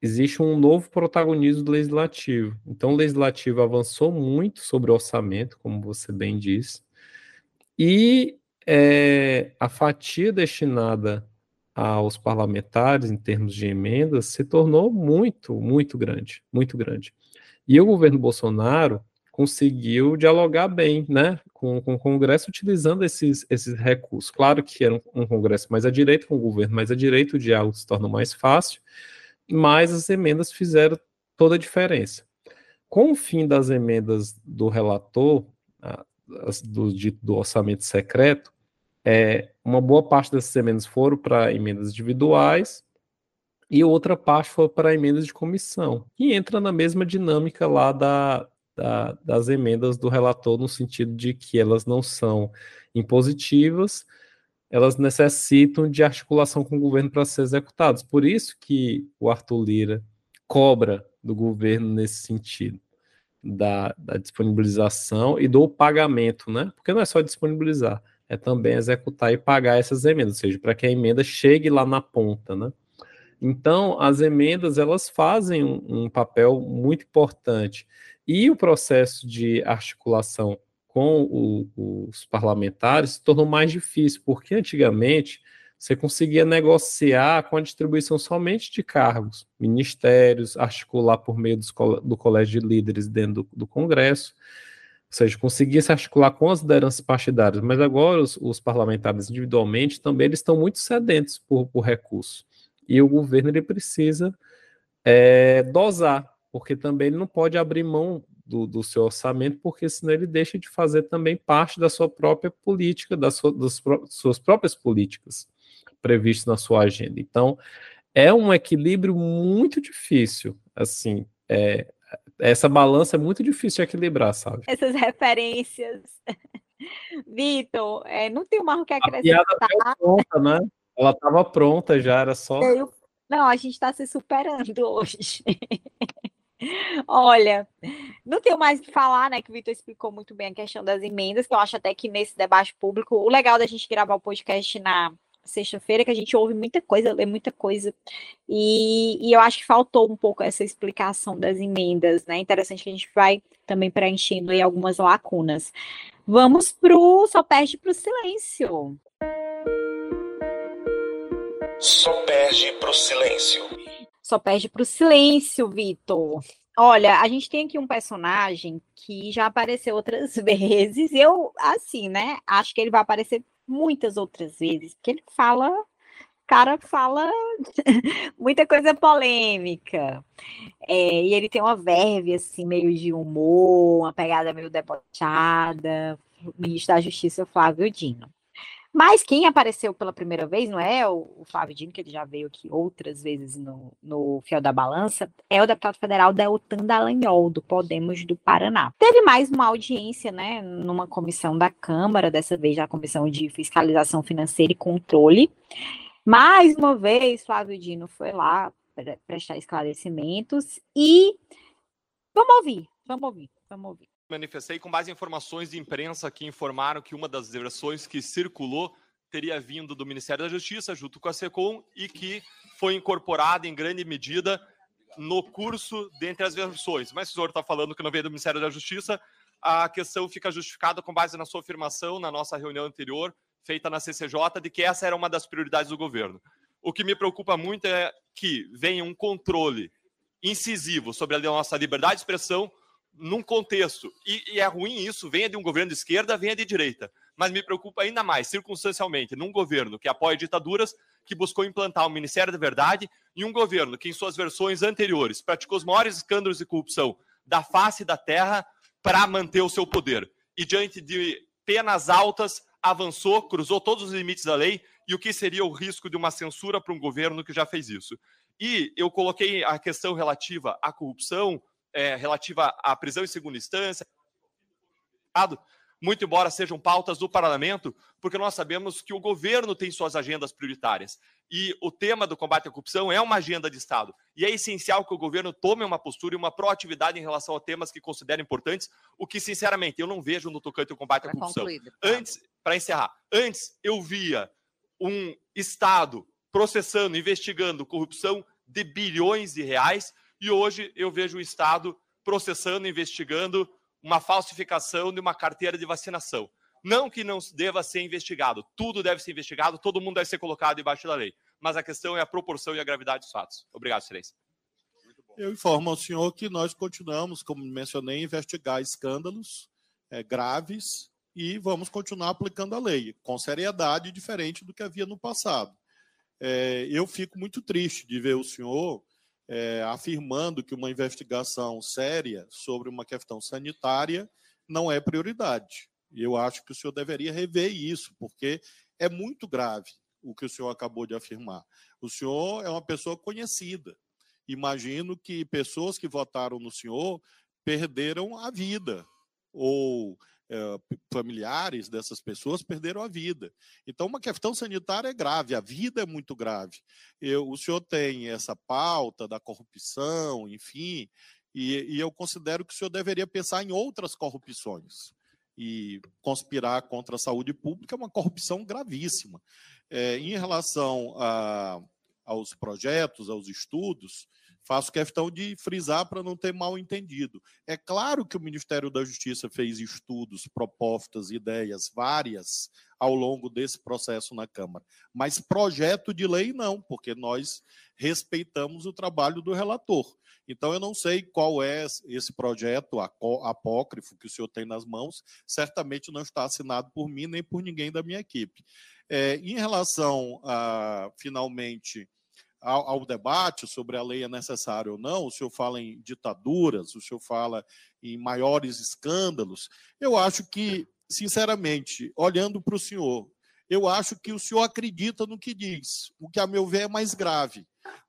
existe um novo protagonismo do legislativo. Então, o legislativo avançou muito sobre o orçamento, como você bem disse, e é, a fatia destinada aos parlamentares em termos de emendas se tornou muito, muito grande, muito grande. E o governo Bolsonaro conseguiu dialogar bem né, com, com o Congresso utilizando esses, esses recursos. Claro que era um, um Congresso mais à direita, com o governo mais à direita, o diálogo se torna mais fácil, mas as emendas fizeram toda a diferença. Com o fim das emendas do relator, do, do orçamento secreto, é, uma boa parte dessas emendas foram para emendas individuais e outra parte foi para emendas de comissão, que entra na mesma dinâmica lá da, da, das emendas do relator, no sentido de que elas não são impositivas, elas necessitam de articulação com o governo para ser executadas. Por isso que o Arthur Lira cobra do governo nesse sentido, da, da disponibilização e do pagamento, né? Porque não é só disponibilizar, é também executar e pagar essas emendas, ou seja, para que a emenda chegue lá na ponta, né? Então, as emendas elas fazem um, um papel muito importante e o processo de articulação com o, os parlamentares se tornou mais difícil, porque antigamente você conseguia negociar com a distribuição somente de cargos, ministérios, articular por meio do colégio de líderes dentro do, do Congresso, ou seja, conseguia se articular com as lideranças partidárias, mas agora os, os parlamentares individualmente também eles estão muito sedentos por, por. E o governo ele precisa é, dosar, porque também ele não pode abrir mão do, do, seu orçamento, porque senão ele deixa de fazer também parte da sua própria política, das, sua, das suas próprias políticas previstas na sua agenda. Então, é um equilíbrio muito difícil, assim, é, essa balança é muito difícil de equilibrar, sabe? Essas referências. Vitor, é, não tem mais o que acrescentar. A piada pronta, né? Ela estava pronta já, era só. Eu... Não, a gente está se superando hoje. Olha, não tenho mais o que falar, né? Que o Vitor explicou muito bem a questão das emendas, que eu acho até que nesse debate público, o legal da gente gravar o podcast na sexta-feira, é que a gente ouve muita coisa, lê muita coisa, e, e, eu acho que faltou um pouco essa explicação das emendas, né? Interessante que a gente vai também preenchendo aí algumas lacunas. Vamos pro Só Perde pro Silêncio. Só perde pro silêncio só perde para o silêncio, Vitor. Olha, a gente tem aqui um personagem que já apareceu outras vezes. Eu, assim, né? Acho que ele vai aparecer muitas outras vezes, porque ele fala, cara fala muita coisa polêmica. É, e ele tem uma verve, assim, meio de humor, uma pegada meio debochada. O ministro da Justiça, Flávio Dino. Mas quem apareceu pela primeira vez, não é o, o Flávio Dino, que ele já veio aqui outras vezes no, no Fiel da Balança, é o deputado federal Deltan Dallagnol, do Podemos do Paraná. Teve mais uma audiência, né, numa comissão da Câmara, dessa vez a Comissão de Fiscalização Financeira e Controle. Mais uma vez, Flávio Dino foi lá prestar esclarecimentos e vamos ouvir, vamos ouvir, vamos ouvir manifestei com base em informações de imprensa que informaram que uma das versões que circulou teria vindo do Ministério da Justiça, junto com a SECOM, e que foi incorporada em grande medida no curso dentre as versões. Mas o senhor está falando que não veio do Ministério da Justiça, a questão fica justificada com base na sua afirmação na nossa reunião anterior, feita na CCJ, de que essa era uma das prioridades do governo. O que me preocupa muito é que venha um controle incisivo sobre a nossa liberdade de expressão, num contexto, e, e, é ruim isso, venha de um governo de esquerda, venha de direita. Mas me preocupa ainda mais, circunstancialmente, num governo que apoia ditaduras, que buscou implantar o Ministério da Verdade, e um governo que, em suas versões anteriores, praticou os maiores escândalos de corrupção da face da terra para manter o seu poder. E diante de penas altas, avançou, cruzou todos os limites da lei, e o que seria o risco de uma censura para um governo que já fez isso. E eu coloquei a questão relativa à corrupção, é, relativa à prisão em segunda instância, muito embora sejam pautas do parlamento, porque nós sabemos que o governo tem suas agendas prioritárias. E o tema do combate à corrupção é uma agenda de Estado. E é essencial que o governo tome uma postura e uma proatividade em relação a temas que considera importantes, o que, sinceramente, eu não vejo no tocante ao combate à corrupção. Antes, para encerrar, antes eu via um Estado processando, investigando corrupção de bilhões de reais e hoje eu vejo o Estado processando, investigando uma falsificação de uma carteira de vacinação. Não que não deva ser investigado, tudo deve ser investigado, todo mundo deve ser colocado debaixo da lei. Mas a questão é a proporção e a gravidade dos fatos. Obrigado, Excelência. Eu informo ao senhor que nós continuamos, como mencionei, investigar escândalos é, graves e vamos continuar aplicando a lei, com seriedade diferente do que havia no passado. É, eu fico muito triste de ver o senhor é, afirmando que uma investigação séria sobre uma questão sanitária não é prioridade. Eu acho que o senhor deveria rever isso, porque é muito grave o que o senhor acabou de afirmar. O senhor é uma pessoa conhecida. Imagino que pessoas que votaram no senhor perderam a vida ou é, familiares dessas pessoas perderam a vida. Então, uma questão sanitária é grave, a vida é muito grave. Eu, o senhor tem essa pauta da corrupção, enfim, e, e eu considero que o senhor deveria pensar em outras corrupções. E conspirar contra a saúde pública é uma corrupção gravíssima. É, em relação a, aos projetos, aos estudos, faço questão de frisar para não ter mal entendido. É claro que o Ministério da Justiça fez estudos, propostas, ideias várias ao longo desse processo na Câmara, mas projeto de lei não, porque nós respeitamos o trabalho do relator. Então, eu não sei qual é esse projeto apócrifo que o senhor tem nas mãos, certamente não está assinado por mim nem por ninguém da minha equipe. É, em relação a, finalmente, ao, ao, debate sobre a lei é necessária ou não, o senhor fala em ditaduras, o senhor fala em maiores escândalos. Eu acho que, sinceramente, olhando para o senhor, eu acho que o senhor acredita no que diz, o que, a meu ver, é mais grave,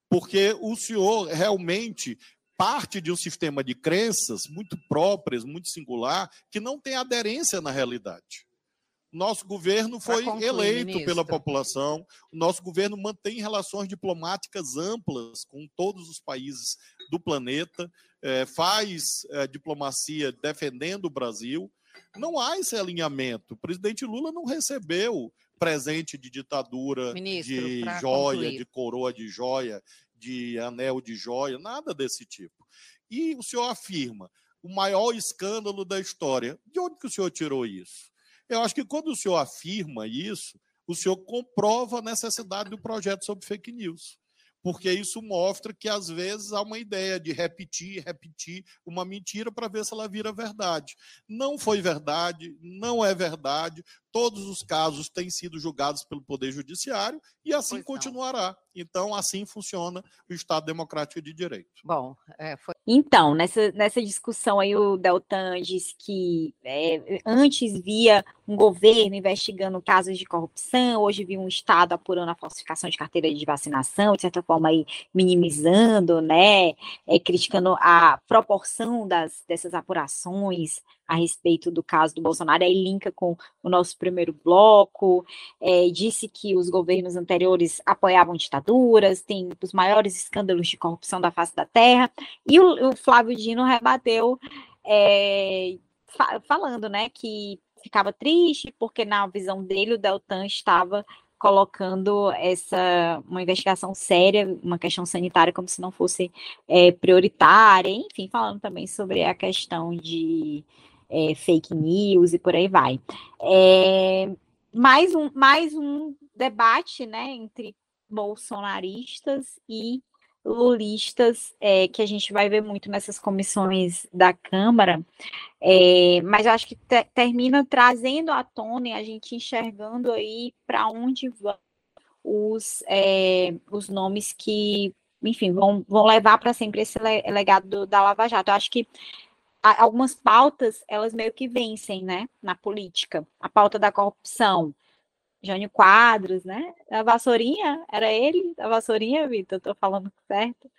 porque o senhor realmente parte de um sistema de crenças muito próprias, muito singular, que não tem aderência na realidade. Nosso governo foi concluir, eleito ministro. pela população, o nosso governo mantém relações diplomáticas amplas com todos os países do planeta, é, faz é, diplomacia defendendo o Brasil. Não há esse alinhamento. O presidente Lula não recebeu presente de ditadura, ministro, de joia, concluir. de coroa de joia, de anel de joia, nada desse tipo. E o senhor afirma o maior escândalo da história. De onde que o senhor tirou isso? Eu acho que quando o senhor afirma isso, o senhor comprova a necessidade do projeto sobre fake news. Porque isso mostra que, às vezes, há uma ideia de repetir, repetir uma mentira para ver se ela vira verdade. Não foi verdade, não é verdade. Todos os casos têm sido julgados pelo Poder Judiciário e assim pois continuará. Não. Então, assim funciona o Estado Democrático de Direito. Bom, é, foi... então, nessa, nessa discussão aí, o Deltan disse que é, antes via um governo investigando casos de corrupção, hoje viu um Estado apurando a falsificação de carteira de vacinação, de certa forma aí minimizando, né, é, criticando a proporção das, dessas apurações, a respeito do caso do Bolsonaro, aí linka com o nosso primeiro bloco, é, disse que os governos anteriores apoiavam ditaduras, tem os maiores escândalos de corrupção da face da terra, e o, o Flávio Dino rebateu é, fa falando, né, que ficava triste porque na visão dele o Deltan estava colocando essa uma investigação séria, uma questão sanitária como se não fosse é, prioritária, enfim, falando também sobre a questão de é, fake news e por aí vai. É, mais, um, mais um debate né, entre bolsonaristas e lulistas é, que a gente vai ver muito nessas comissões da Câmara, é, mas eu acho que te, termina trazendo à tona e a gente enxergando aí para onde vão os, é, os nomes que, enfim, vão, vão levar para sempre esse legado do, da Lava Jato. Eu acho que algumas pautas, elas meio que vencem, né, na política. A pauta da corrupção, Jânio Quadros, né? A vassourinha, era ele, da vassourinha, Vitor, tô falando certo.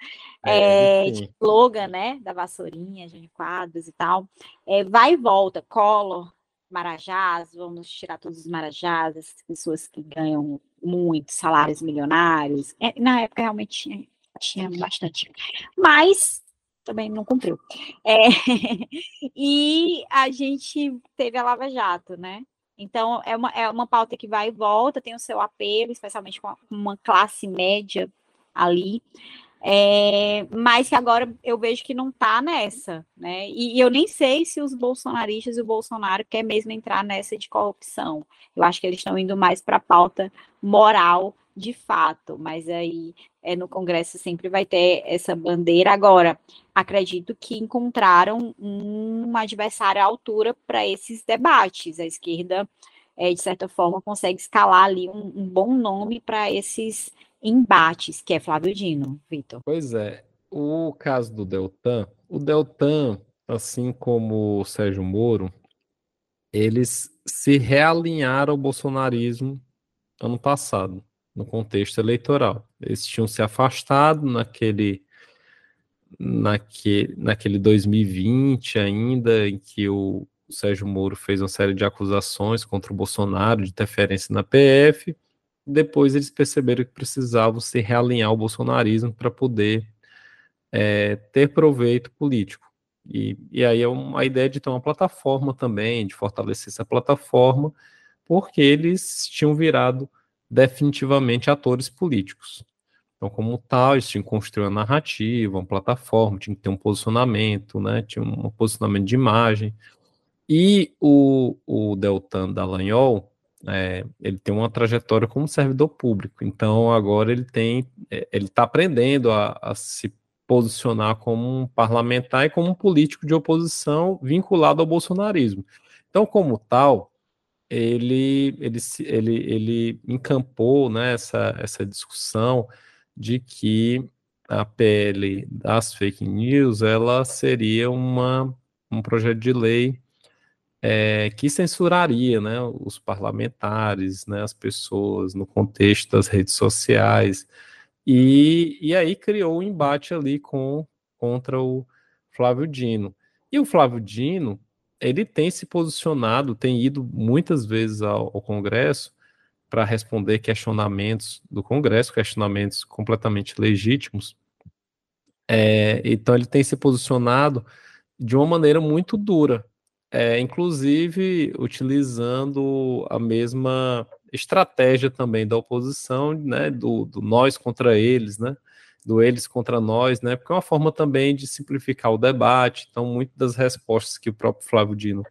É, é slogan, né, da vassourinha, Jânio Quadros e tal. É, vai e volta, Collor, Marajás, vamos tirar todos os Marajás, as pessoas que ganham muitos salários milionários. É, na época realmente tinha, tinha bastante. Mas também não cumpriu. É, e a gente teve a Lava Jato, né? Então, é uma, é uma pauta que vai e volta, tem o seu apelo, especialmente com uma classe média ali, é, mas que agora eu vejo que não está nessa, né? E, e, eu nem sei se os bolsonaristas e o Bolsonaro quer mesmo entrar nessa de corrupção. Eu acho que eles estão indo mais para a pauta moral de fato, mas aí é, no Congresso sempre vai ter essa bandeira. Agora, acredito que encontraram um adversário à altura para esses debates. A esquerda, é, de certa forma, consegue escalar ali um, um bom nome para esses embates, que é Flávio Dino, Vitor. Pois é. O caso do Deltan, o Deltan, assim como o Sérgio Moro, eles se realinharam ao bolsonarismo ano passado no contexto eleitoral. Eles tinham se afastado naquele, naquele, naquele 2020 ainda, em que o, o Sérgio Moro fez uma série de acusações contra o Bolsonaro de interferência na PF. Depois eles perceberam que precisavam se realinhar o bolsonarismo para poder é, ter proveito político. E, e aí é uma ideia de ter uma plataforma também, de fortalecer essa plataforma, porque eles tinham virado definitivamente atores políticos. Então, como tal, eles tinham que construir uma narrativa, uma plataforma, tinha que ter um posicionamento, né? Tinha um posicionamento de imagem. E o, o Deltan Dallagnol, é, ele tem uma trajetória como servidor público. Então, agora ele tem, é, ele está aprendendo a, a se posicionar como um parlamentar e como um político de oposição vinculado ao bolsonarismo. Então, como tal, ele, ele, ele, ele encampou né, essa, essa discussão de que a PL das fake news ela seria uma, um projeto de lei é, que censuraria né, os parlamentares, né, as pessoas no contexto das redes sociais, e, e aí criou um embate ali com, contra o Flávio Dino. E o Flávio Dino, ele tem se posicionado, tem ido muitas vezes ao, ao Congresso para responder questionamentos do Congresso, questionamentos completamente legítimos. É, então ele tem se posicionado de uma maneira muito dura, é, inclusive utilizando a mesma estratégia também da oposição, né, do, do, nós contra eles, né, do eles contra nós, né, porque é uma forma também de simplificar o debate. Então, muitas das respostas que o próprio Flávio Dino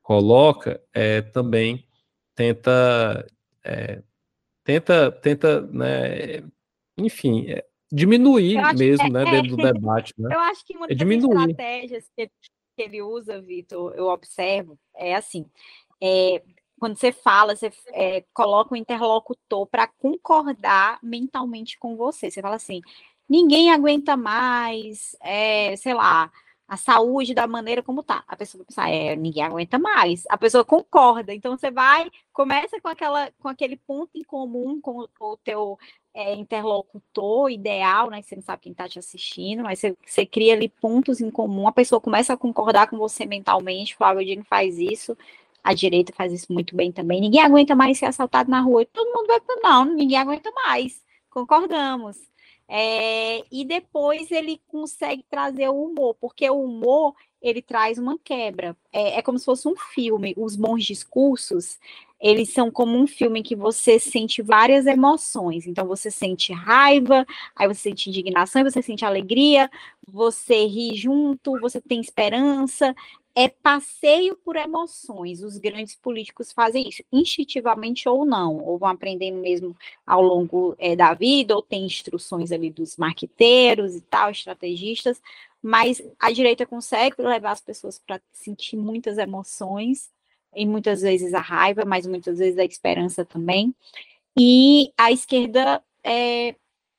coloca é, também tenta, é, tenta, tenta, né, enfim, é, diminuir mesmo, né, dentro do debate, né? Eu acho que uma das diminuir. estratégias que ele usa, Vitor, eu observo, é assim, é, quando você fala, você é, coloca o interlocutor para concordar mentalmente com você. Você fala assim: ninguém aguenta mais, é, sei lá, a saúde da maneira como tá. A pessoa vai pensar, é, ninguém aguenta mais. A pessoa concorda. Então você vai, começa com aquela, com aquele ponto em comum com o teu é, interlocutor ideal, né? Você não sabe quem está te assistindo, mas você, você, cria ali pontos em comum. A pessoa começa a concordar com você mentalmente. Flávio Dino faz isso. A direita faz isso muito bem também. Ninguém aguenta mais ser assaltado na rua. Todo mundo vai para não, ninguém aguenta mais. Concordamos. É, e depois ele consegue trazer o humor, porque o humor ele traz uma quebra. É, é, como se fosse um filme. Os bons discursos, eles são como um filme em que você sente várias emoções. Então, você sente raiva, aí você sente indignação, você sente alegria, você ri junto, você tem esperança é passeio por emoções. Os grandes políticos fazem isso, instintivamente ou não, ou vão aprendendo mesmo ao longo é, da vida, ou tem instruções ali dos marqueteiros e tal, estrategistas, mas a direita consegue levar as pessoas para sentir muitas emoções, e muitas vezes a raiva, mas muitas vezes a esperança também. E a esquerda é,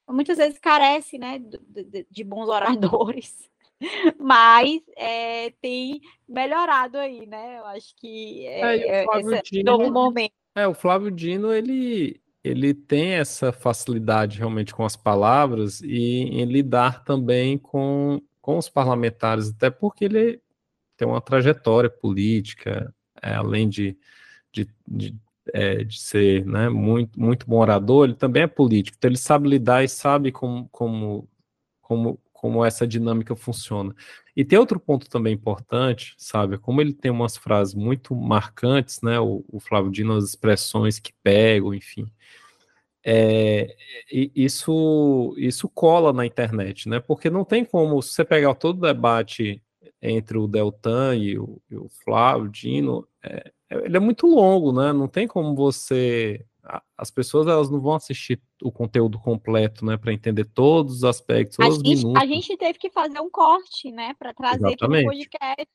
muitas vezes carece né, de, de bons oradores mas é, tem melhorado aí, né? Eu acho que é, é, esse Dino, novo momento. É, o Flávio Dino, ele, ele tem essa facilidade realmente com as palavras e em lidar também com, com os parlamentares, até porque ele tem uma trajetória política, é, além de, de, de, é, de ser né, muito, muito bom orador, ele também é político, então ele sabe lidar e sabe como, como, como como essa dinâmica funciona. E tem outro ponto também importante, sabe? Como ele tem umas frases muito marcantes, né? O, o Flávio Dino, as expressões que pegam, enfim. É, isso, isso cola na internet, né? Porque não tem como você pegar todo o debate entre o Deltan e o, e o Flávio Dino, é, ele é muito longo, né? Não tem como você as pessoas elas não vão assistir o conteúdo completo, né, para entender todos os aspectos, todos a os gente, minutos. A gente teve que fazer um corte, né, para trazer aqui no podcast.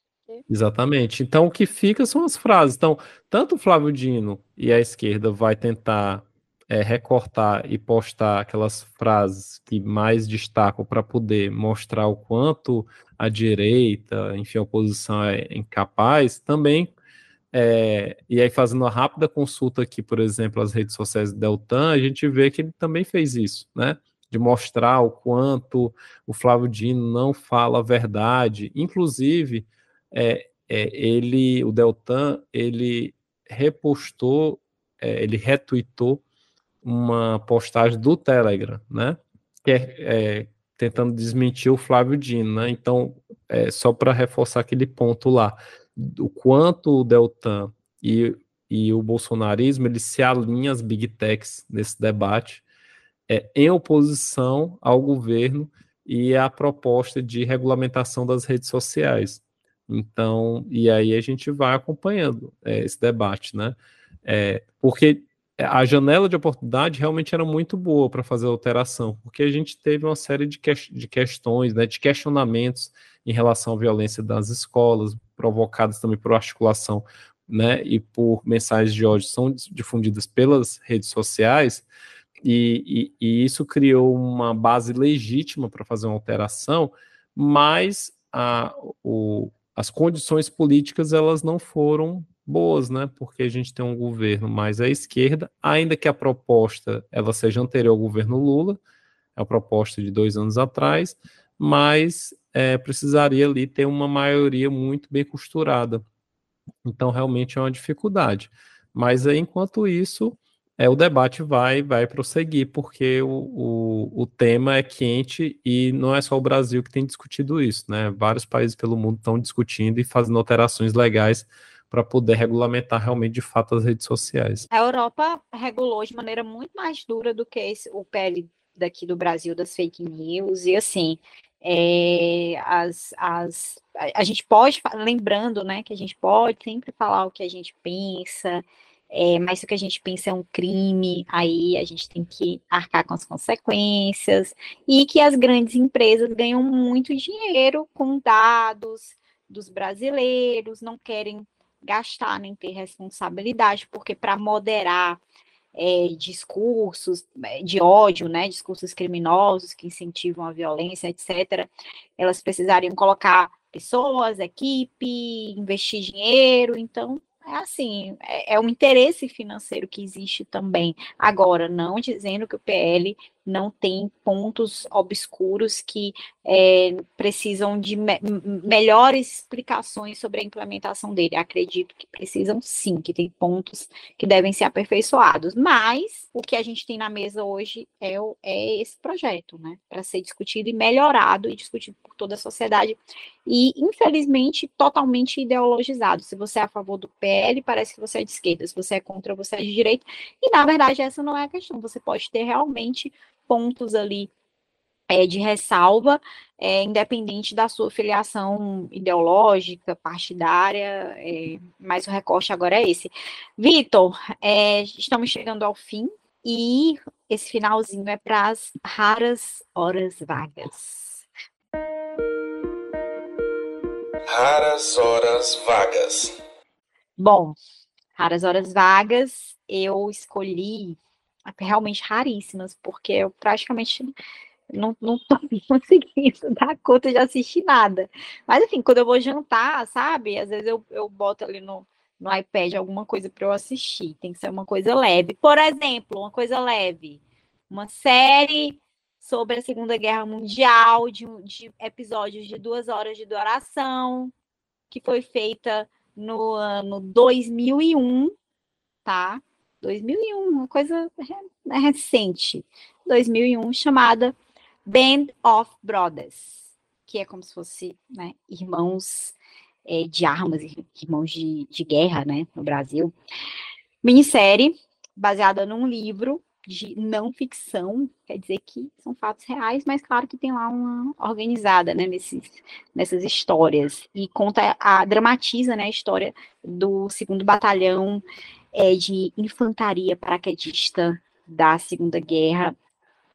Exatamente. Então o que fica são as frases. Então, tanto o Flávio Dino e a esquerda vai tentar é, recortar e postar aquelas frases que mais destacam para poder mostrar o quanto a direita, enfim, a oposição é incapaz, também é, e aí, fazendo uma rápida consulta aqui, por exemplo, as redes sociais do Deltan, a gente vê que ele também fez isso, né? De mostrar o quanto o Flávio Dino não fala a verdade. Inclusive, é, é, ele, o Deltan, ele repostou, é, ele retweetou uma postagem do Telegram, né? Que é, é tentando desmentir o Flávio Dino, né? Então, é, só para reforçar aquele ponto lá, o quanto o Deltan e, e o bolsonarismo eles se alinham às big techs nesse debate, é, em oposição ao governo e à proposta de regulamentação das redes sociais. Então, e aí a gente vai acompanhando é, esse debate, né? É, porque a janela de oportunidade realmente era muito boa para fazer a alteração, porque a gente teve uma série de, que, de questões, né, de questionamentos em relação à violência das escolas, provocadas também por articulação né, e por mensagens de ódio são difundidas pelas redes sociais, e, e, e isso criou uma base legítima para fazer uma alteração, mas a, o, as condições políticas elas não foram boas, né? Porque a gente tem um governo mais à esquerda, ainda que a proposta ela seja anterior ao governo Lula, é a proposta de dois anos atrás, mas é, precisaria ali ter uma maioria muito bem costurada. Então, realmente é uma dificuldade. Mas aí, enquanto isso, é, o debate vai, vai prosseguir, porque o, o, o tema é quente e não é só o Brasil que tem discutido isso, né? Vários países pelo mundo estão discutindo e fazendo alterações legais para poder regulamentar realmente de fato as redes sociais. A Europa regulou de maneira muito mais dura do que esse, o PL daqui do Brasil das fake news e assim é, as, as, a, gente pode, lembrando, né, que a gente pode sempre falar o que a gente pensa, é, mas o que a gente pensa é um crime, aí a gente tem que arcar com as consequências, e que as grandes empresas ganham muito dinheiro com dados dos brasileiros, não querem gastar nem ter responsabilidade, porque para moderar é, discursos é, de ódio, né, discursos criminosos que incentivam a violência, etc., elas precisariam colocar pessoas, equipe, investir dinheiro, então é assim, é, é um interesse financeiro que existe também. Agora, não dizendo que o PL não tem pontos obscuros que é, precisam de me melhores explicações sobre a implementação dele. Acredito que precisam sim, que tem pontos que devem ser aperfeiçoados. Mas o que a gente tem na mesa hoje é, o, é esse projeto, né? Para ser discutido e melhorado e discutido por toda a sociedade. E, infelizmente, totalmente ideologizado. Se você é a favor do PL, parece que você é de esquerda. Se você é contra, você é de direita. E, na verdade, essa não é a questão. Você pode ter realmente pontos ali é, de ressalva, é, independente da sua filiação ideológica, partidária, é, mas o recorte agora é esse. Vitor, é, estamos chegando ao fim e esse finalzinho é para as raras horas vagas. Raras horas vagas. Bom, raras horas vagas, eu escolhi realmente raríssimas, porque eu praticamente não, não tô conseguindo dar conta de assistir nada. Mas, enfim, quando eu vou jantar, sabe? Às vezes eu, eu boto ali no, no iPad alguma coisa para eu assistir. Tem que ser uma coisa leve. Por exemplo, uma coisa leve. Uma série sobre a Segunda Guerra Mundial, de, de episódios de duas horas de duração, que foi feita no ano 2001, tá? 2001, uma coisa recente, 2001, chamada Band of Brothers, que é como se fosse né, irmãos é, de armas, irmãos de, de guerra, né, no Brasil. Minissérie baseada num livro de não ficção, quer dizer que são fatos reais, mas claro que tem lá uma organizada, né, nesses, nessas histórias, e conta, a, dramatiza, né, a história do segundo batalhão é, de infantaria paraquedista da Segunda Guerra.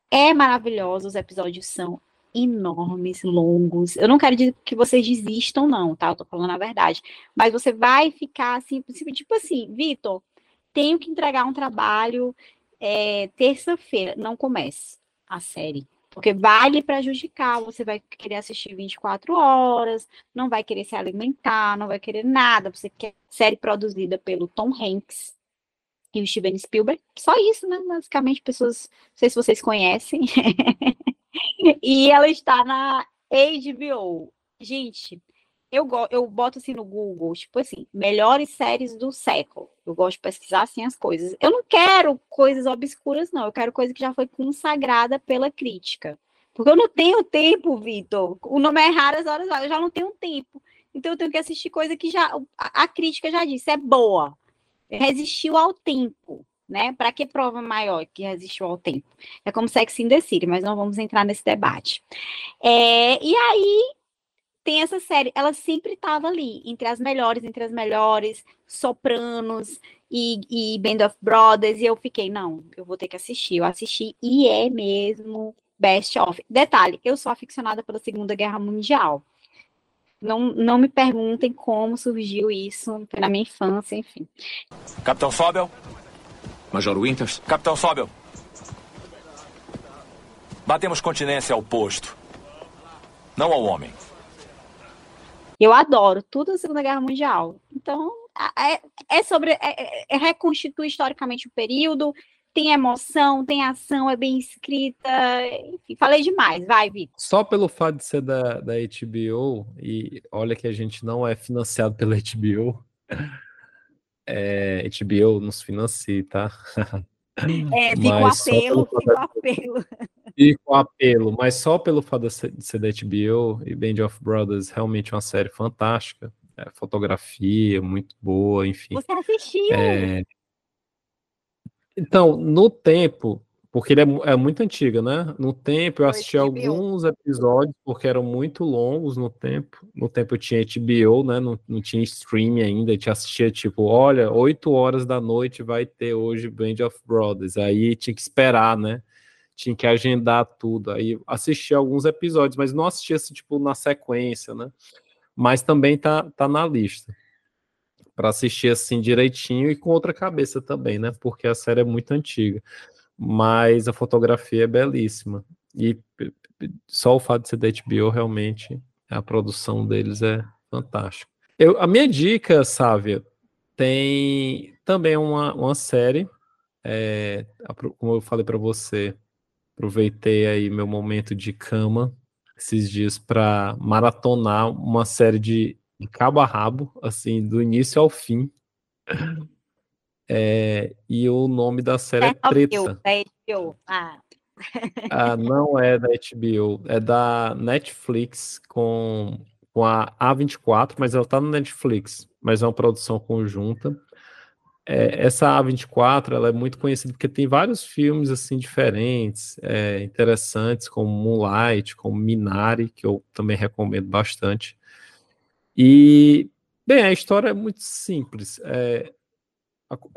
É maravilhoso, os episódios são enormes, longos. Eu não quero dizer que vocês desistam, não, tá? Eu tô falando a verdade. Mas você vai ficar assim, tipo assim, Vitor, tenho que entregar um trabalho é, terça-feira. Não comece a série. Porque vai lhe prejudicar, você vai querer assistir 24 horas, não vai querer se alimentar, não vai querer nada. Você quer série produzida pelo Tom Hanks e o Steven Spielberg. Só isso, né? Basicamente, pessoas, não sei se vocês conhecem. e ela está na HBO. Gente, eu, eu boto assim no Google, tipo assim, melhores séries do século. Eu gosto de pesquisar assim as coisas. Eu não quero coisas obscuras, não. Eu quero coisa que já foi consagrada pela crítica. Porque eu não tenho tempo, Vitor. O nome é Raras Horas Eu já não tenho tempo. Então eu tenho que assistir coisa que já a, a crítica já disse, é boa. Resistiu ao tempo né? Para que prova maior que resistiu ao tempo? É como Sex in the City, mas não vamos entrar nesse debate. É, e aí tem essa série, ela sempre estava ali, entre as melhores, entre as melhores, Sopranos e, e Band of Brothers, e eu fiquei, não, eu vou ter que assistir. Eu assisti e é mesmo best of. Detalhe, eu sou aficionada pela Segunda Guerra Mundial. Não, não me perguntem como surgiu isso, foi na minha infância, enfim. Capitão Sobel, Major Winters? Capitão Sobel. Batemos continência ao posto. Não ao homem. Eu adoro tudo da Segunda Guerra Mundial. Então, é, é sobre. É, é, é, reconstitui historicamente o período, tem emoção, tem ação, é bem escrita. Enfim, falei demais. Vai, Vitor. Só pelo fato de ser da, da HBO, e olha que a gente não é financiado pela HBO é, HBO nos financie, tá? É, fica o apelo, fica o apelo. Fica o apelo, mas só pelo fato de ser da HBO e Band of Brothers, realmente uma série fantástica. É, fotografia muito boa, enfim. Você assistiu? É... Então, no tempo, porque ele é, é, muito antiga, né? No tempo eu assisti alguns episódios, porque eram muito longos no tempo. No tempo eu tinha HBO, né? Não, não tinha streaming ainda, eu tinha assistia tipo, olha, 8 horas da noite vai ter hoje Band of Brothers. Aí tinha que esperar, né? Tinha que agendar tudo. Aí assisti alguns episódios, mas não assistia assim, tipo, na sequência, né? Mas também tá, tá na lista. Para assistir assim direitinho e com outra cabeça também, né? Porque a série é muito antiga mas a fotografia é belíssima. E só o fato de ser da HBO, realmente, a produção deles é fantástica. Eu, a minha dica, Sávia, tem também uma, uma série, é, como eu falei para você, aproveitei aí meu momento de cama esses dias para maratonar uma série de, de cabo a rabo, assim, do início ao fim. É, e o nome da série é, Treta. HBO. Ah. ah, não é da HBO, é da Netflix com, com a A24, mas ela tá no Netflix, mas é uma produção conjunta. É, essa A24 ela é muito conhecida porque tem vários filmes assim diferentes, é, interessantes, como Moonlight, como Minari, que eu também recomendo bastante. E, bem, a história é muito simples. É,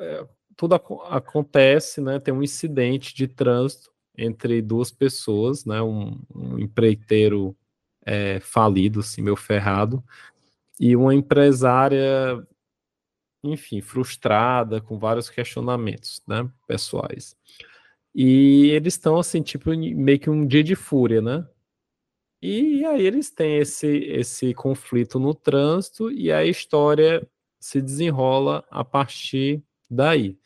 é, tudo ac acontece, né? Tem um incidente de trânsito entre duas pessoas, né? Um, um empreiteiro é, falido, assim, meu ferrado, e uma empresária, enfim, frustrada, com vários questionamentos, né? Pessoais. E eles estão, assim, tipo, meio que um dia de fúria, né? E aí eles têm esse, esse conflito no trânsito e a história se desenrola a partir daí.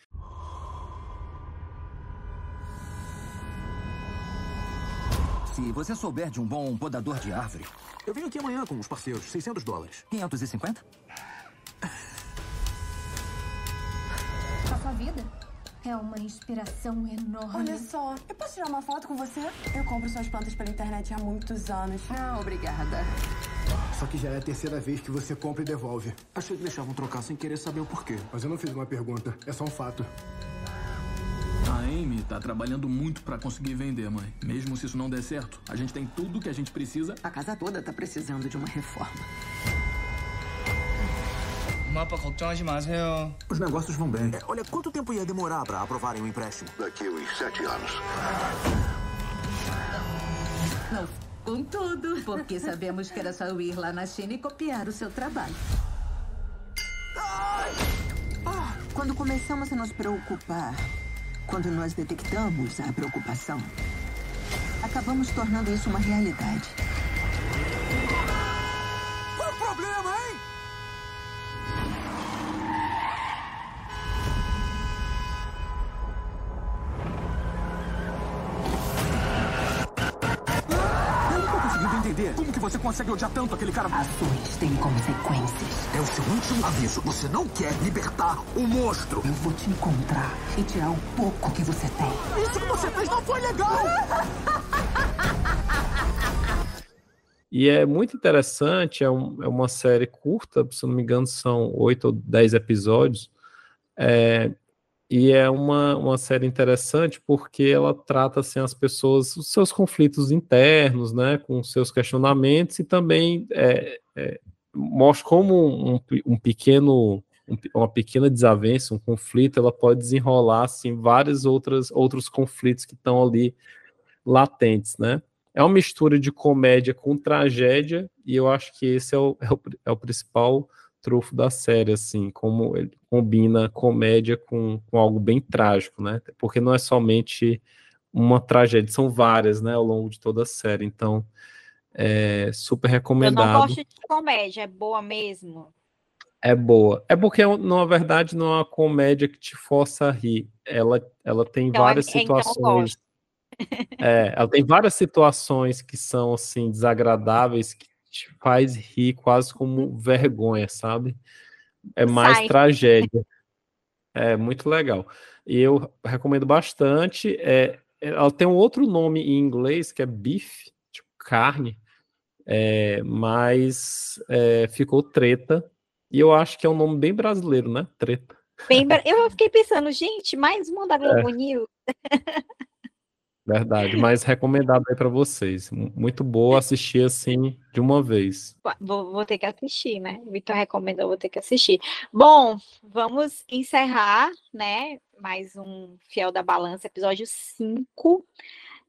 Se você souber de um bom podador de árvore... Eu venho aqui amanhã com os parceiros, 600 dólares. 550? É uma inspiração enorme. Olha só, eu posso tirar uma foto com você? Eu compro suas plantas pela internet há muitos anos. Não, obrigada. Só que já é a terceira vez que você compra e devolve. Achei que deixavam trocar sem querer saber o porquê. Mas eu não fiz uma pergunta, é só um fato. A Amy tá trabalhando muito para conseguir vender, mãe. Mesmo se isso não der certo, a gente tem tudo que a gente precisa. A casa toda tá precisando de uma reforma. Mapa 걱정하지 마세요. Os negócios vão bem. É, olha, quanto tempo ia demorar para aprovarem o empréstimo? Daqui uns sete anos. Não, com tudo, porque sabemos que era só eu ir lá na China e copiar o seu trabalho. Ah, quando começamos a nos preocupar, quando nós detectamos a preocupação, acabamos tornando isso uma realidade. Qual o problema, hein? Você consegue odiar tanto aquele cara? Ações têm consequências. É o seu último aviso. Você não quer libertar o monstro. Eu vou te encontrar e tirar o pouco que você tem. Isso que você fez não foi legal! E é muito interessante, é, um, é, uma série curta, se não me engano, são oito ou dez episódios. É, e é uma, uma série interessante porque ela trata assim, as pessoas, os seus conflitos internos, né, com seus questionamentos, e também é, é, mostra como um, um pequeno um, uma pequena desavença, um conflito, ela pode desenrolar assim, vários outras, outros conflitos que estão ali latentes, né? É uma mistura de comédia com tragédia, e eu acho que esse é o, é o, é o principal trufo da série, assim, como ele combina comédia com, com algo bem trágico, né? Porque não é somente uma tragédia, são várias, né, ao longo de toda a série. Então, é super recomendado. Eu não gosto de comédia, é boa mesmo. É boa. É porque, na verdade, não é uma comédia que te força a rir. Ela, ela tem então, várias é, situações. Então é, ela tem várias situações que são assim desagradáveis que te faz rir quase como vergonha, sabe? É mais Sai. tragédia. É muito legal. E eu recomendo bastante. É, ela tem um outro nome em inglês que é beef, tipo carne, é, mas é, ficou treta. E eu acho que é um nome bem brasileiro, né? Treta. Bem, eu fiquei pensando, gente, mais uma da Globo é. News. Verdade, mas recomendado aí para vocês. Muito boa assistir assim de uma vez. Vou, vou ter que assistir, né? Vitor recomendou, vou ter que assistir. Bom, vamos encerrar, né? Mais um Fiel da Balança, episódio 5.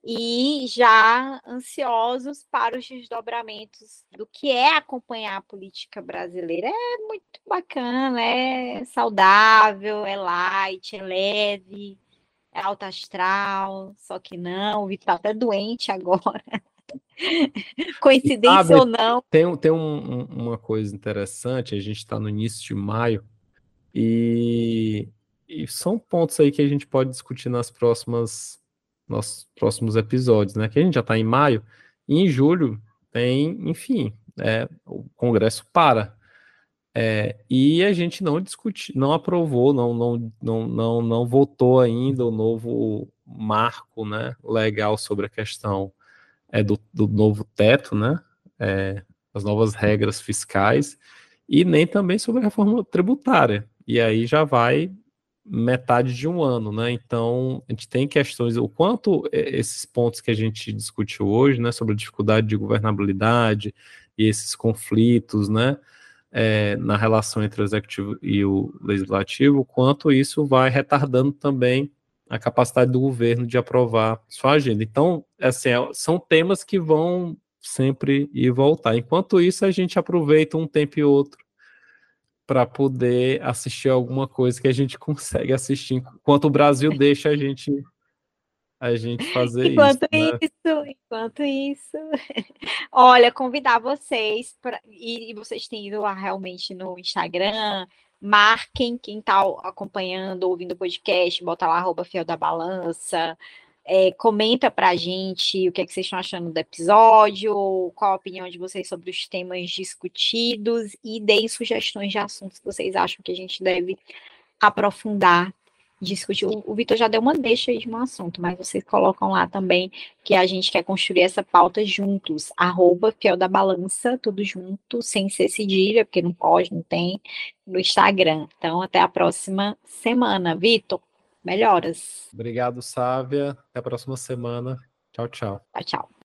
E já ansiosos para os desdobramentos do que é acompanhar a política brasileira. É muito bacana, é saudável, é light, é leve é alta astral, só que não, o Vitor tá até doente agora. Coincidência ou não. Tem, tem um, uma coisa interessante, a gente está no início de maio, e, e, são pontos aí que a gente pode discutir nas próximas nos próximos episódios, né? Que a gente já está em maio, e em julho tem, enfim, é, o Congresso para. É, e a gente não discutiu, não aprovou, não, não, não, não, não votou ainda o novo marco né, legal sobre a questão é, do, do novo teto, né, é, as novas regras fiscais, e nem também sobre a reforma tributária. E aí já vai metade de um ano, né? Então a gente tem questões, o quanto esses pontos que a gente discutiu hoje, né, sobre a dificuldade de governabilidade e esses conflitos, né? É, na relação entre o executivo e o legislativo, quanto isso vai retardando também a capacidade do governo de aprovar sua agenda. Então, assim, é, são temas que vão sempre ir e voltar. Enquanto isso, a gente aproveita um tempo e outro para poder assistir alguma coisa que a gente consegue assistir, enquanto o Brasil deixa a gente a gente fazer enquanto isso. Enquanto né? isso, enquanto isso. Olha, convidar vocês para e vocês têm ido lá realmente no Instagram, marquem quem está acompanhando, ouvindo o podcast, bota lá arroba fiel da balança. É, comenta pra gente o que, é que vocês estão achando do episódio, qual a opinião de vocês sobre os temas discutidos e deem sugestões de assuntos que vocês acham que a gente deve aprofundar discutir. O, Vitor já deu uma deixa aí de um assunto, mas vocês colocam lá também que a gente quer construir essa pauta juntos. Arroba Fiel da Balança, tudo junto, sem ser cedilha, porque não pode, não tem, no Instagram. Então, até a próxima semana. Vitor, melhoras. Obrigado, Sávia. Até a próxima semana. Tchau, tchau. Tchau, tchau.